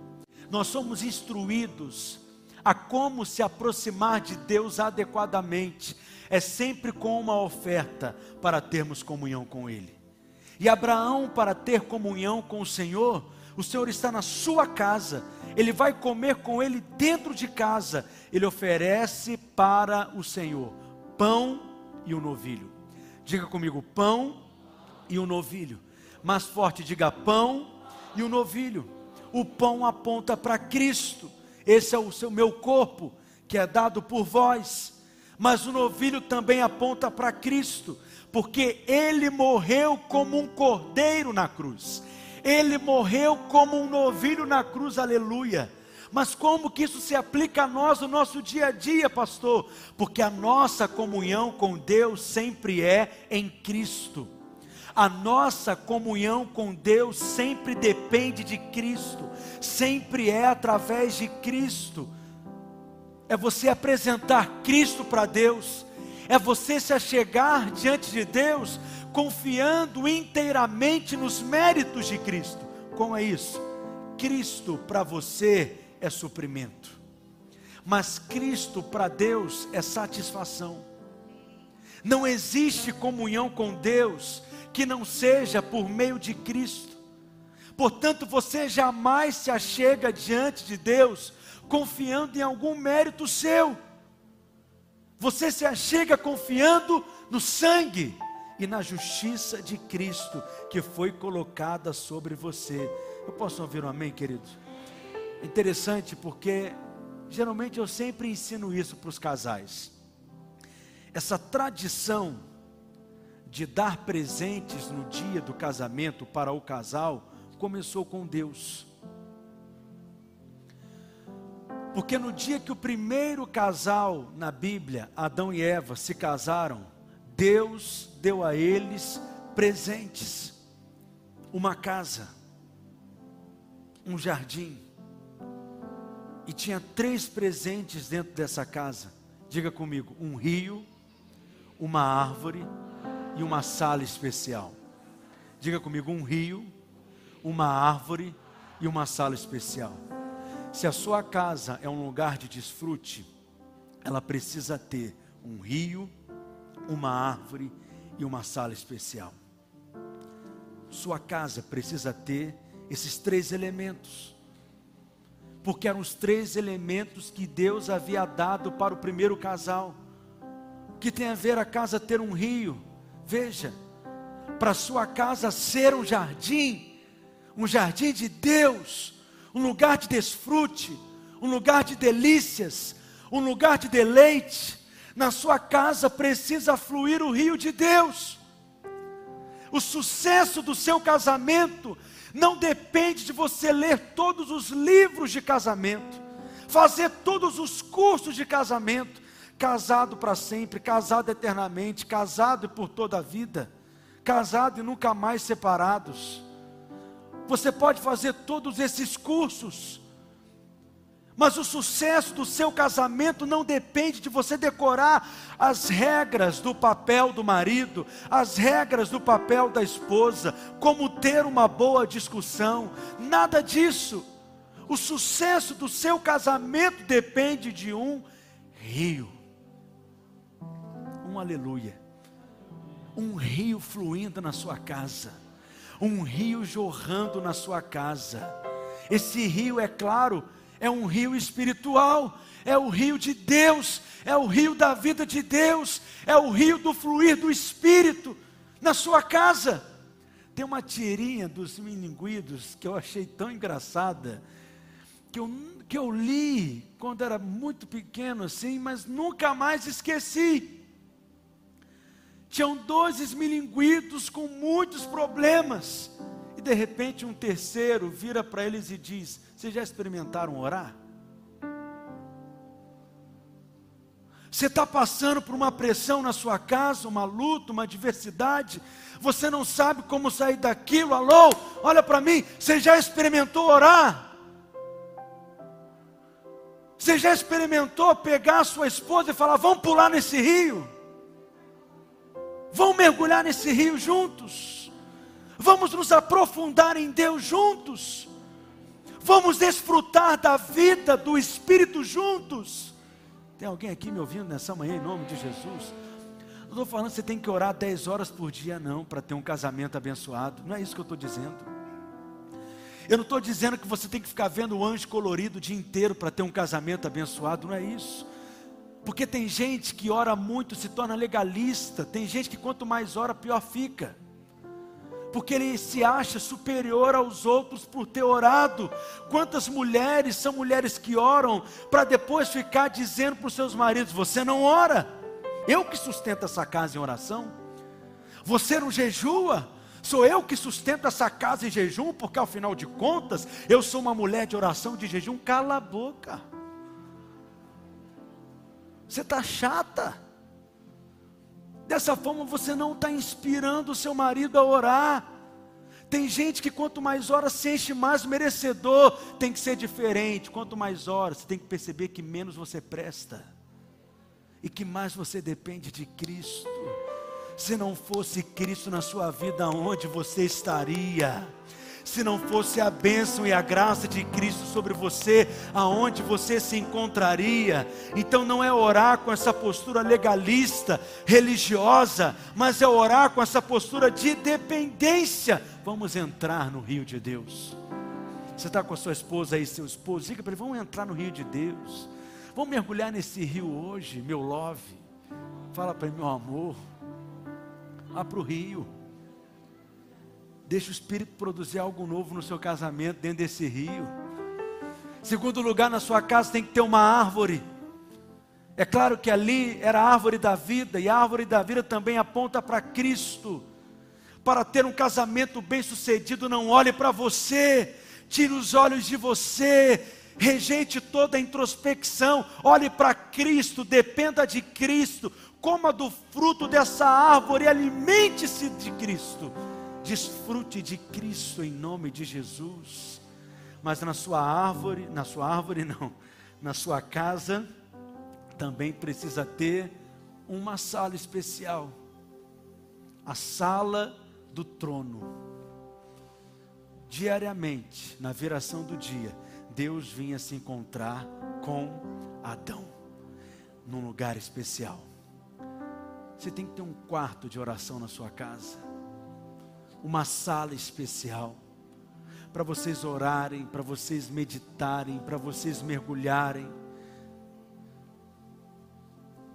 nós somos instruídos a como se aproximar de Deus adequadamente, é sempre com uma oferta para termos comunhão com Ele. E Abraão, para ter comunhão com o Senhor, o Senhor está na sua casa, ele vai comer com ele dentro de casa, ele oferece para o Senhor pão e um novilho. Diga comigo, pão e um novilho. Mais forte, diga pão e um novilho. O pão aponta para Cristo esse é o seu meu corpo, que é dado por vós. Mas o novilho também aponta para Cristo, porque ele morreu como um cordeiro na cruz. Ele morreu como um novilho na cruz, aleluia. Mas como que isso se aplica a nós no nosso dia a dia, pastor? Porque a nossa comunhão com Deus sempre é em Cristo. A nossa comunhão com Deus sempre depende de Cristo, sempre é através de Cristo. É você apresentar Cristo para Deus, é você se achegar diante de Deus, confiando inteiramente nos méritos de Cristo. Como é isso? Cristo para você é suprimento, mas Cristo para Deus é satisfação. Não existe comunhão com Deus que não seja por meio de Cristo. Portanto, você jamais se achega diante de Deus confiando em algum mérito seu. Você se achega confiando no sangue e na justiça de Cristo que foi colocada sobre você. Eu posso ouvir um amém, querido? Interessante porque geralmente eu sempre ensino isso para os casais. Essa tradição de dar presentes no dia do casamento para o casal começou com Deus. Porque no dia que o primeiro casal na Bíblia, Adão e Eva, se casaram, Deus deu a eles presentes, uma casa, um jardim, e tinha três presentes dentro dessa casa. Diga comigo: um rio, uma árvore e uma sala especial. Diga comigo: um rio, uma árvore e uma sala especial. Se a sua casa é um lugar de desfrute, ela precisa ter um rio, uma árvore e uma sala especial. Sua casa precisa ter esses três elementos, porque eram os três elementos que Deus havia dado para o primeiro casal. Que tem a ver a casa ter um rio, veja, para sua casa ser um jardim, um jardim de Deus, um lugar de desfrute, um lugar de delícias, um lugar de deleite. Na sua casa precisa fluir o rio de Deus. O sucesso do seu casamento não depende de você ler todos os livros de casamento, fazer todos os cursos de casamento, casado para sempre, casado eternamente, casado por toda a vida, casado e nunca mais separados. Você pode fazer todos esses cursos, mas o sucesso do seu casamento não depende de você decorar as regras do papel do marido, as regras do papel da esposa, como ter uma boa discussão, nada disso. O sucesso do seu casamento depende de um rio. Um aleluia. Um rio fluindo na sua casa um rio jorrando na sua casa. Esse rio, é claro, é um rio espiritual, é o rio de Deus, é o rio da vida de Deus, é o rio do fluir do Espírito na sua casa. Tem uma tirinha dos milinguidos que eu achei tão engraçada, que eu, que eu li quando era muito pequeno assim, mas nunca mais esqueci. Tinham dois esmilinguidos com muitos problemas. E de repente um terceiro vira para eles e diz: Vocês já experimentaram orar? Você está passando por uma pressão na sua casa, uma luta, uma adversidade, você não sabe como sair daquilo, alô, olha para mim, você já experimentou orar? Você já experimentou pegar a sua esposa e falar, vamos pular nesse rio? Vão mergulhar nesse rio juntos. Vamos nos aprofundar em Deus juntos. Vamos desfrutar da vida do Espírito juntos. Tem alguém aqui me ouvindo nessa manhã em nome de Jesus? Não estou falando que você tem que orar 10 horas por dia, não, para ter um casamento abençoado. Não é isso que eu estou dizendo. Eu não estou dizendo que você tem que ficar vendo o anjo colorido o dia inteiro para ter um casamento abençoado. Não é isso. Porque tem gente que ora muito, se torna legalista. Tem gente que quanto mais ora, pior fica. Porque ele se acha superior aos outros por ter orado. Quantas mulheres são mulheres que oram para depois ficar dizendo para os seus maridos: Você não ora, eu que sustento essa casa em oração. Você não jejua, sou eu que sustento essa casa em jejum, porque ao final de contas eu sou uma mulher de oração de jejum. Cala a boca. Você está chata. Dessa forma você não está inspirando o seu marido a orar. Tem gente que quanto mais horas se enche mais merecedor. Tem que ser diferente. Quanto mais horas, você tem que perceber que menos você presta. E que mais você depende de Cristo. Se não fosse Cristo na sua vida, onde você estaria? Se não fosse a bênção e a graça de Cristo sobre você, aonde você se encontraria. Então não é orar com essa postura legalista, religiosa, mas é orar com essa postura de dependência. Vamos entrar no rio de Deus. Você está com a sua esposa aí, seu esposo, diga para ele: vamos entrar no rio de Deus. Vamos mergulhar nesse rio hoje, meu love. Fala para ele, meu amor. Vá para o rio. Deixa o Espírito produzir algo novo no seu casamento, dentro desse rio. Segundo lugar, na sua casa tem que ter uma árvore. É claro que ali era a árvore da vida, e a árvore da vida também aponta para Cristo. Para ter um casamento bem sucedido, não olhe para você, tire os olhos de você, rejeite toda a introspecção, olhe para Cristo, dependa de Cristo, coma do fruto dessa árvore, alimente-se de Cristo, desfrute de Cristo em nome de Jesus. Mas na sua árvore, na sua árvore não, na sua casa, também precisa ter uma sala especial a sala do trono. Diariamente, na viração do dia, Deus vinha se encontrar com Adão, num lugar especial. Você tem que ter um quarto de oração na sua casa, uma sala especial, para vocês orarem, para vocês meditarem, para vocês mergulharem.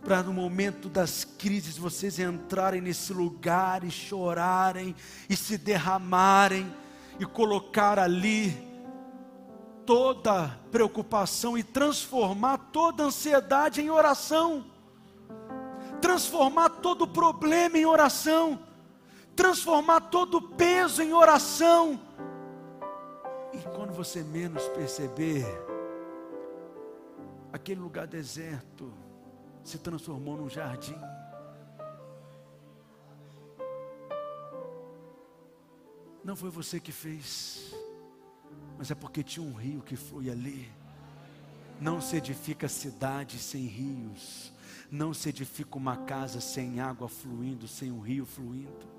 Para no momento das crises vocês entrarem nesse lugar e chorarem e se derramarem e colocar ali toda preocupação e transformar toda ansiedade em oração, transformar todo problema em oração, transformar todo peso em oração. E quando você menos perceber, aquele lugar deserto, se transformou num jardim. Não foi você que fez, mas é porque tinha um rio que flui ali. Não se edifica cidade sem rios, não se edifica uma casa sem água fluindo, sem um rio fluindo.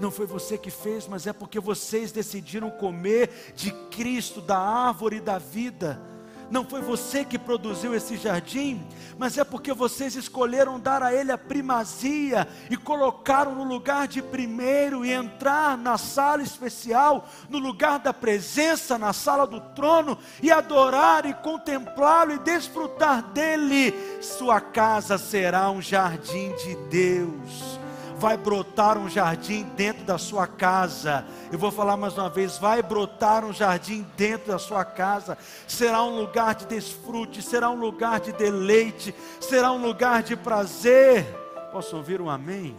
Não foi você que fez, mas é porque vocês decidiram comer de Cristo, da árvore da vida não foi você que produziu esse jardim, mas é porque vocês escolheram dar a ele a primazia e colocaram no lugar de primeiro e entrar na sala especial, no lugar da presença, na sala do trono e adorar e contemplá-lo e desfrutar dele. Sua casa será um jardim de Deus vai brotar um jardim dentro da sua casa. Eu vou falar mais uma vez: vai brotar um jardim dentro da sua casa. Será um lugar de desfrute, será um lugar de deleite, será um lugar de prazer. Posso ouvir um amém?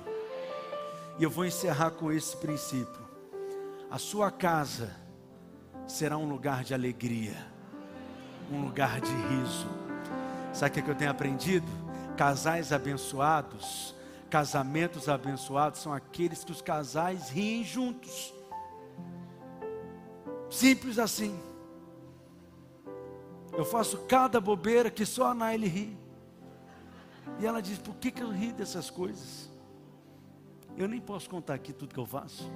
E eu vou encerrar com esse princípio. A sua casa será um lugar de alegria, um lugar de riso. Sabe o que eu tenho aprendido? Casais abençoados Casamentos abençoados são aqueles que os casais riem juntos. Simples assim. Eu faço cada bobeira que só a Naile ri. E ela diz: Por que, que eu ri dessas coisas? Eu nem posso contar aqui tudo que eu faço.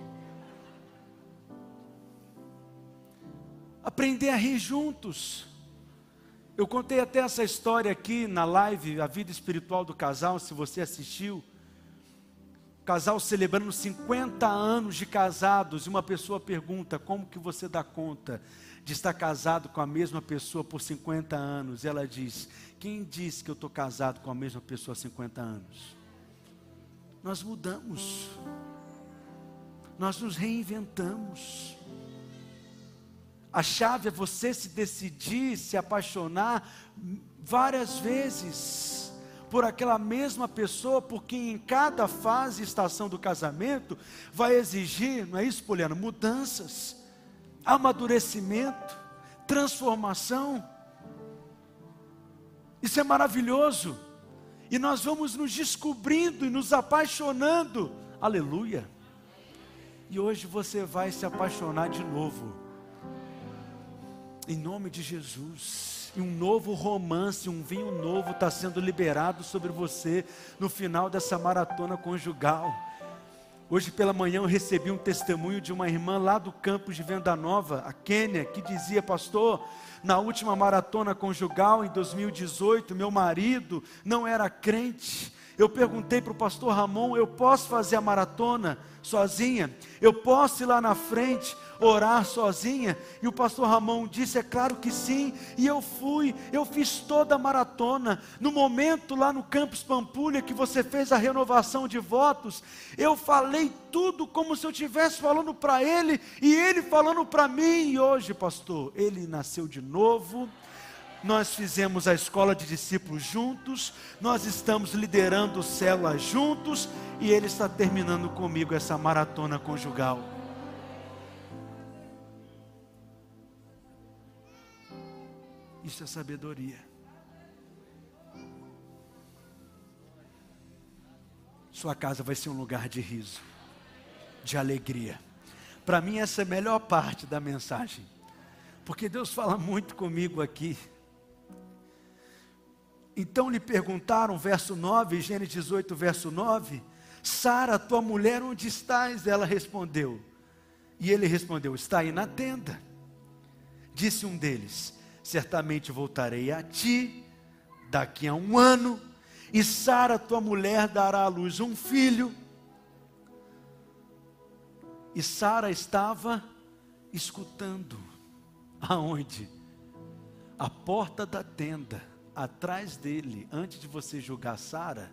Aprender a rir juntos. Eu contei até essa história aqui na live, a vida espiritual do casal, se você assistiu casal celebrando 50 anos de casados, e uma pessoa pergunta: como que você dá conta de estar casado com a mesma pessoa por 50 anos? E ela diz: quem disse que eu estou casado com a mesma pessoa há 50 anos? Nós mudamos, nós nos reinventamos. A chave é você se decidir, se apaixonar várias vezes por aquela mesma pessoa, porque em cada fase e estação do casamento vai exigir, não é isso, Poliana? Mudanças, amadurecimento, transformação. Isso é maravilhoso. E nós vamos nos descobrindo e nos apaixonando. Aleluia. E hoje você vai se apaixonar de novo. Em nome de Jesus e um novo romance, um vinho novo está sendo liberado sobre você no final dessa maratona conjugal. Hoje pela manhã eu recebi um testemunho de uma irmã lá do campus de Venda Nova, a Quênia, que dizia: Pastor, na última maratona conjugal em 2018, meu marido não era crente eu perguntei para o pastor Ramon: eu posso fazer a maratona sozinha? Eu posso ir lá na frente orar sozinha? E o pastor Ramon disse: é claro que sim. E eu fui, eu fiz toda a maratona. No momento lá no campus Pampulha que você fez a renovação de votos, eu falei tudo como se eu estivesse falando para ele e ele falando para mim. E hoje, pastor, ele nasceu de novo nós fizemos a escola de discípulos juntos, nós estamos liderando células juntos e ele está terminando comigo essa maratona conjugal. Isso é sabedoria. sua casa vai ser um lugar de riso, de alegria. Para mim, essa é a melhor parte da mensagem, porque Deus fala muito comigo aqui. Então lhe perguntaram, verso 9, Gênesis 18, verso 9: Sara, tua mulher, onde estás? Ela respondeu. E ele respondeu: Está aí na tenda. Disse um deles: Certamente voltarei a ti daqui a um ano, e Sara, tua mulher, dará à luz um filho. E Sara estava escutando. Aonde? A porta da tenda, atrás dele, antes de você julgar Sara.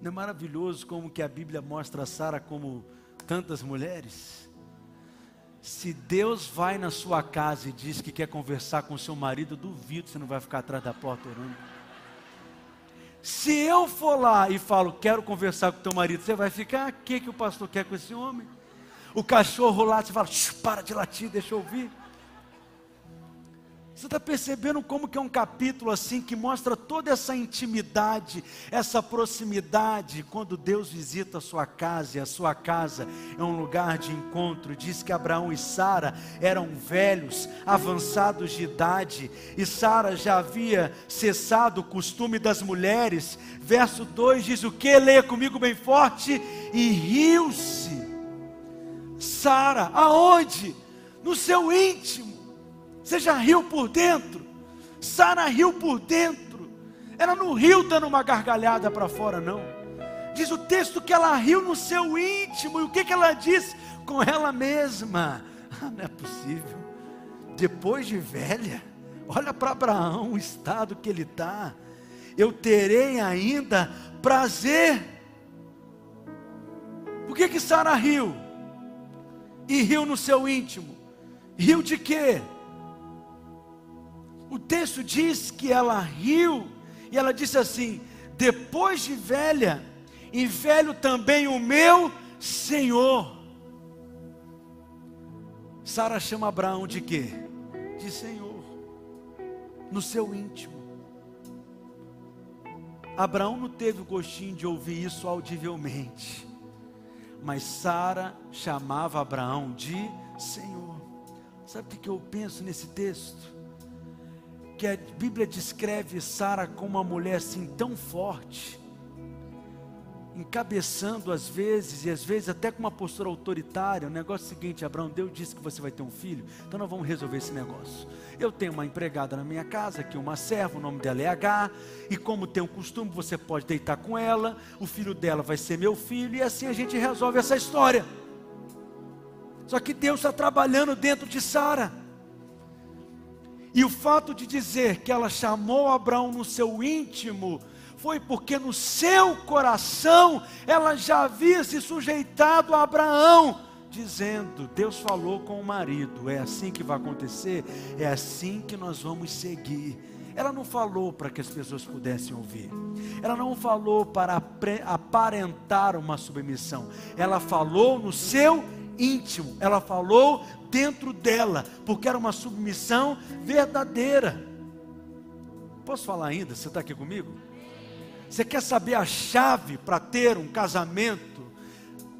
Não é maravilhoso como que a Bíblia mostra Sara como tantas mulheres? Se Deus vai na sua casa e diz que quer conversar com seu marido, duvido que você não vai ficar atrás da porta orando. Se eu for lá e falo, quero conversar com teu marido, você vai ficar, o que, que o pastor quer com esse homem? O cachorro lá, você fala, para de latir, deixa eu ouvir. Você está percebendo como que é um capítulo assim que mostra toda essa intimidade, essa proximidade, quando Deus visita a sua casa, e a sua casa é um lugar de encontro. Diz que Abraão e Sara eram velhos, avançados de idade, e Sara já havia cessado o costume das mulheres. Verso 2 diz o que? Leia comigo bem forte. E riu-se. Sara, aonde? No seu íntimo você já riu por dentro? Sara riu por dentro. Ela não riu dando uma gargalhada para fora, não. Diz o texto que ela riu no seu íntimo. E o que, que ela disse? Com ela mesma. Ah, não é possível. Depois de velha, olha para Abraão o estado que ele está. Eu terei ainda prazer. Por que que Sara riu? E riu no seu íntimo. Riu de quê? O texto diz que ela riu e ela disse assim: depois de velha, e velho também o meu Senhor. Sara chama Abraão de quê? De Senhor, no seu íntimo. Abraão não teve o gostinho de ouvir isso audivelmente, mas Sara chamava Abraão de Senhor. Sabe o que eu penso nesse texto? Que a Bíblia descreve Sara como uma mulher assim tão forte, encabeçando às vezes, e às vezes até com uma postura autoritária. O negócio é o seguinte: Abraão, Deus disse que você vai ter um filho, então nós vamos resolver esse negócio. Eu tenho uma empregada na minha casa, aqui uma serva, o nome dela é H, e como tem um costume, você pode deitar com ela, o filho dela vai ser meu filho, e assim a gente resolve essa história. Só que Deus está trabalhando dentro de Sara. E o fato de dizer que ela chamou Abraão no seu íntimo, foi porque no seu coração ela já havia se sujeitado a Abraão, dizendo: Deus falou com o marido, é assim que vai acontecer, é assim que nós vamos seguir. Ela não falou para que as pessoas pudessem ouvir, ela não falou para aparentar uma submissão, ela falou no seu íntimo, ela falou dentro dela, porque era uma submissão verdadeira. Posso falar ainda? Você está aqui comigo? Você quer saber a chave para ter um casamento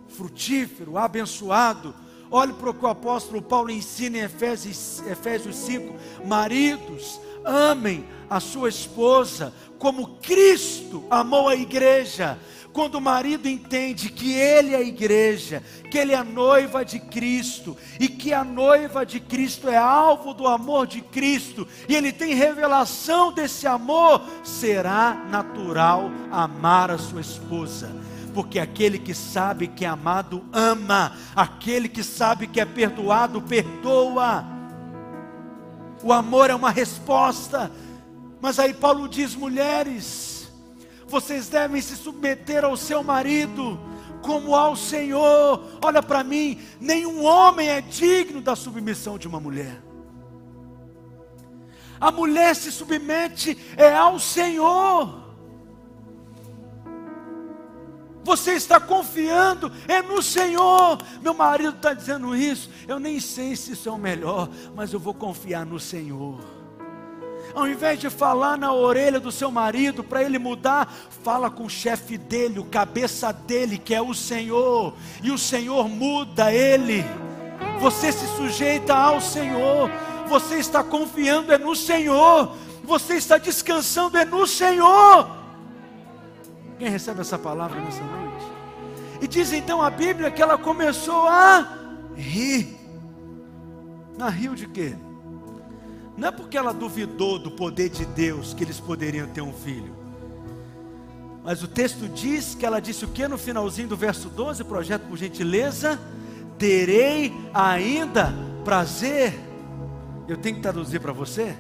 frutífero, abençoado? Olhe para o que o apóstolo Paulo ensina em Efésios, Efésios 5: Maridos, amem a sua esposa como Cristo amou a igreja quando o marido entende que ele é a igreja, que ele é a noiva de Cristo, e que a noiva de Cristo é alvo do amor de Cristo, e ele tem revelação desse amor, será natural amar a sua esposa. Porque aquele que sabe que é amado ama, aquele que sabe que é perdoado perdoa. O amor é uma resposta, mas aí Paulo diz: mulheres, vocês devem se submeter ao seu marido como ao Senhor. Olha para mim, nenhum homem é digno da submissão de uma mulher. A mulher se submete é ao Senhor. Você está confiando é no Senhor. Meu marido está dizendo isso. Eu nem sei se isso é o melhor, mas eu vou confiar no Senhor. Ao invés de falar na orelha do seu marido para ele mudar, fala com o chefe dele, o cabeça dele, que é o Senhor, e o Senhor muda ele. Você se sujeita ao Senhor, você está confiando é no Senhor, você está descansando é no Senhor. Quem recebe essa palavra nessa noite? E diz então a Bíblia que ela começou a rir. Na riu de quê? Não é porque ela duvidou do poder de Deus que eles poderiam ter um filho. Mas o texto diz que ela disse o que no finalzinho do verso 12, projeto por gentileza, terei ainda prazer. Eu tenho que traduzir para você.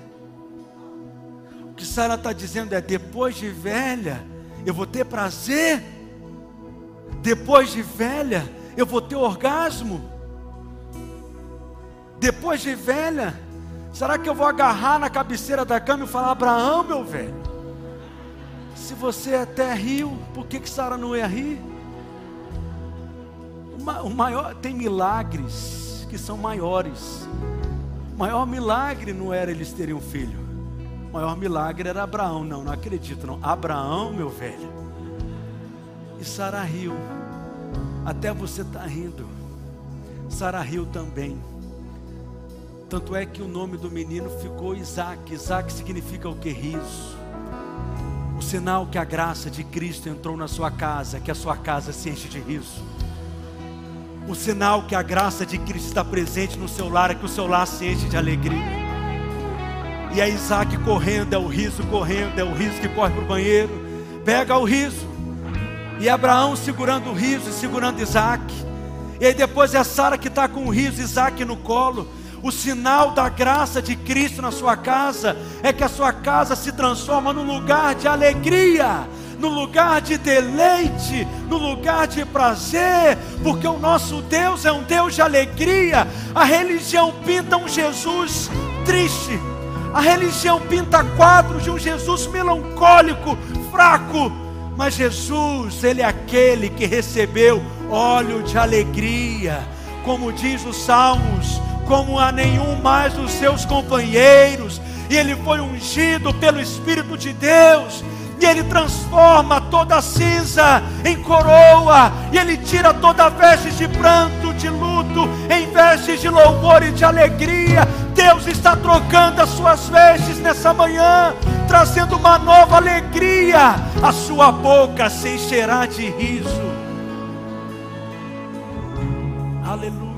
O que Sara está dizendo é: depois de velha, eu vou ter prazer. Depois de velha, eu vou ter orgasmo. Depois de velha, será que eu vou agarrar na cabeceira da cama e falar: Abraão, meu velho? Se você até riu, por que, que Sara não ia rir? O maior, tem milagres que são maiores. O maior milagre não era eles terem um filho. O maior milagre era Abraão. Não, não acredito não. Abraão, meu velho. E Sara riu. Até você está rindo. Sara riu também. Tanto é que o nome do menino ficou Isaac. Isaac significa o que? Riso. O sinal que a graça de Cristo entrou na sua casa, que a sua casa se enche de riso. O sinal que a graça de Cristo está presente no seu lar é que o seu lar se enche de alegria. E é Isaac correndo, é o riso correndo, é o riso que corre para o banheiro. Pega o riso. E Abraão segurando o riso e segurando Isaac. E aí depois é Sara que está com o riso, Isaac no colo. O sinal da graça de Cristo na sua casa é que a sua casa se transforma num lugar de alegria, no lugar de deleite, no lugar de prazer, porque o nosso Deus é um Deus de alegria. A religião pinta um Jesus triste, a religião pinta quadros de um Jesus melancólico, fraco, mas Jesus, Ele é aquele que recebeu óleo de alegria, como diz os Salmos como a nenhum mais dos seus companheiros, e ele foi ungido pelo Espírito de Deus, e ele transforma toda cinza em coroa, e ele tira toda veste de pranto, de luto, em vestes de louvor e de alegria. Deus está trocando as suas vestes nessa manhã, trazendo uma nova alegria, a sua boca se encherá de riso. Aleluia.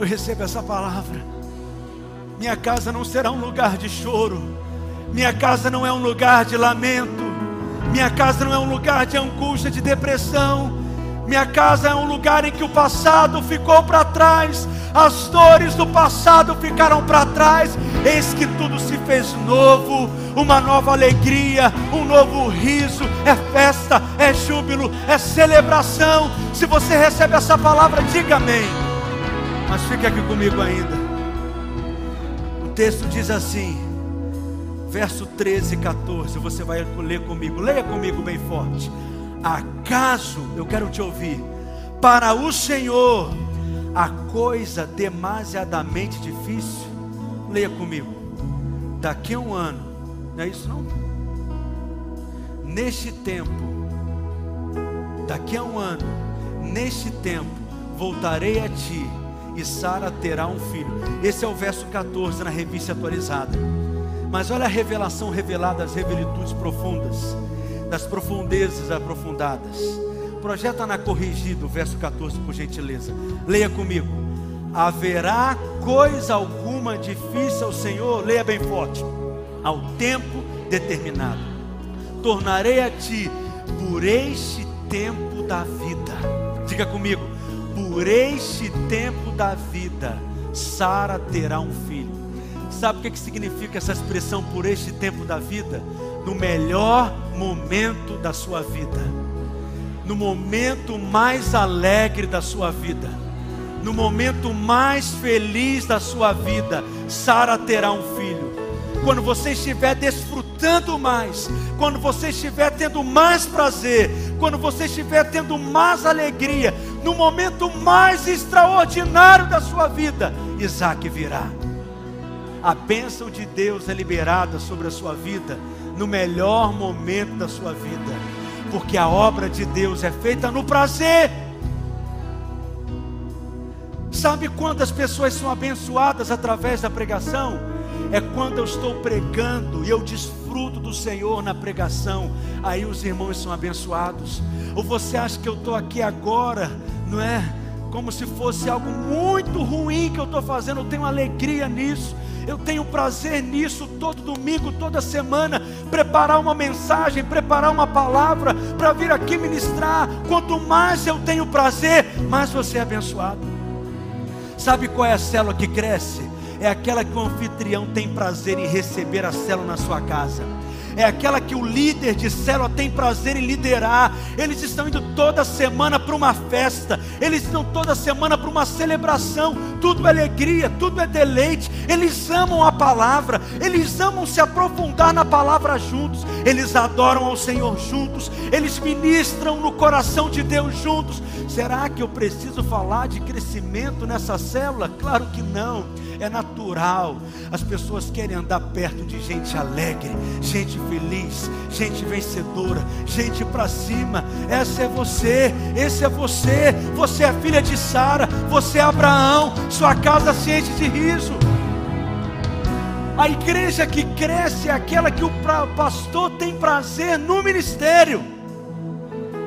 Eu recebo essa palavra. Minha casa não será um lugar de choro. Minha casa não é um lugar de lamento. Minha casa não é um lugar de angústia, de depressão. Minha casa é um lugar em que o passado ficou para trás, as dores do passado ficaram para trás. Eis que tudo se fez novo, uma nova alegria, um novo riso. É festa, é júbilo, é celebração. Se você recebe essa palavra, diga amém. Mas fique aqui comigo ainda. O texto diz assim, verso 13 e 14. Você vai ler comigo, leia comigo bem forte. Acaso, eu quero te ouvir, para o Senhor a coisa demasiadamente difícil? Leia comigo. Daqui a um ano, não é isso não? Neste tempo, daqui a um ano, neste tempo, voltarei a ti e Sara terá um filho. Esse é o verso 14 na revista atualizada. Mas olha a revelação revelada, as revelitudes profundas, das profundezas aprofundadas. Projeta na corrigido, verso 14, por gentileza. Leia comigo. Haverá coisa alguma difícil ao Senhor, leia bem forte, ao tempo determinado. Tornarei a ti por este tempo da vida. Diga comigo, por este tempo da vida, Sara terá um filho. Sabe o que, que significa essa expressão por este tempo da vida? No melhor momento da sua vida, no momento mais alegre da sua vida, no momento mais feliz da sua vida, Sara terá um filho. Quando você estiver desfrutando mais, quando você estiver tendo mais prazer, quando você estiver tendo mais alegria, no momento mais extraordinário da sua vida, Isaac virá. A bênção de Deus é liberada sobre a sua vida no melhor momento da sua vida, porque a obra de Deus é feita no prazer. Sabe quantas pessoas são abençoadas através da pregação? É quando eu estou pregando e eu desfruto do Senhor na pregação, aí os irmãos são abençoados. Ou você acha que eu estou aqui agora, não é? Como se fosse algo muito ruim que eu estou fazendo, eu tenho alegria nisso, eu tenho prazer nisso todo domingo, toda semana, preparar uma mensagem, preparar uma palavra para vir aqui ministrar. Quanto mais eu tenho prazer, mais você é abençoado. Sabe qual é a célula que cresce? É aquela que o anfitrião tem prazer em receber a célula na sua casa é aquela que o líder de célula tem prazer em liderar. Eles estão indo toda semana para uma festa, eles estão toda semana para uma celebração. Tudo é alegria, tudo é deleite. Eles amam a palavra, eles amam se aprofundar na palavra juntos. Eles adoram ao Senhor juntos, eles ministram no coração de Deus juntos. Será que eu preciso falar de crescimento nessa célula? Claro que não é natural. As pessoas querem andar perto de gente alegre, gente feliz, gente vencedora, gente para cima. Essa é você, esse é você. Você é filha de Sara, você é Abraão, sua casa se enche de riso. A igreja que cresce é aquela que o pastor tem prazer no ministério.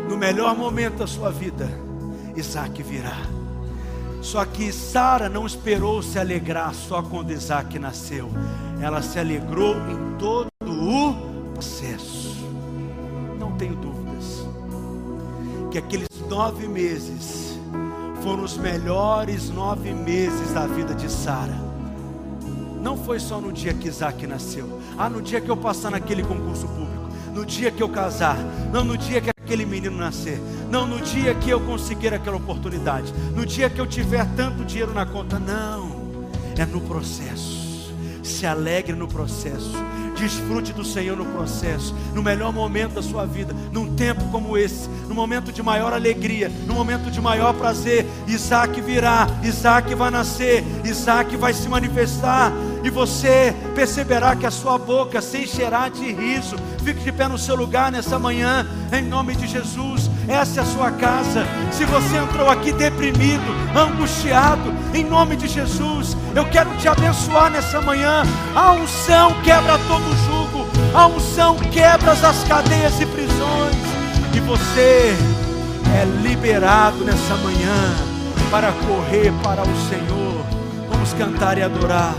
No melhor momento da sua vida, Isaac virá. Só que Sara não esperou se alegrar só quando Isaac nasceu. Ela se alegrou em todo o processo. Não tenho dúvidas que aqueles nove meses foram os melhores nove meses da vida de Sara. Não foi só no dia que Isaac nasceu. Ah, no dia que eu passar naquele concurso público. No dia que eu casar. Não, no dia que aquele menino nascer. Não no dia que eu conseguir aquela oportunidade. No dia que eu tiver tanto dinheiro na conta. Não. É no processo. Se alegre no processo. Desfrute do Senhor no processo, no melhor momento da sua vida, num tempo como esse, no momento de maior alegria, no momento de maior prazer. Isaac virá, Isaac vai nascer, Isaac vai se manifestar, e você perceberá que a sua boca se encherá de riso. Fique de pé no seu lugar nessa manhã, em nome de Jesus. Essa é a sua casa. Se você entrou aqui deprimido, angustiado, em nome de Jesus, eu quero te abençoar nessa manhã. A unção quebra todo jugo, a unção quebra as cadeias e prisões, e você é liberado nessa manhã para correr para o Senhor. Vamos cantar e adorar.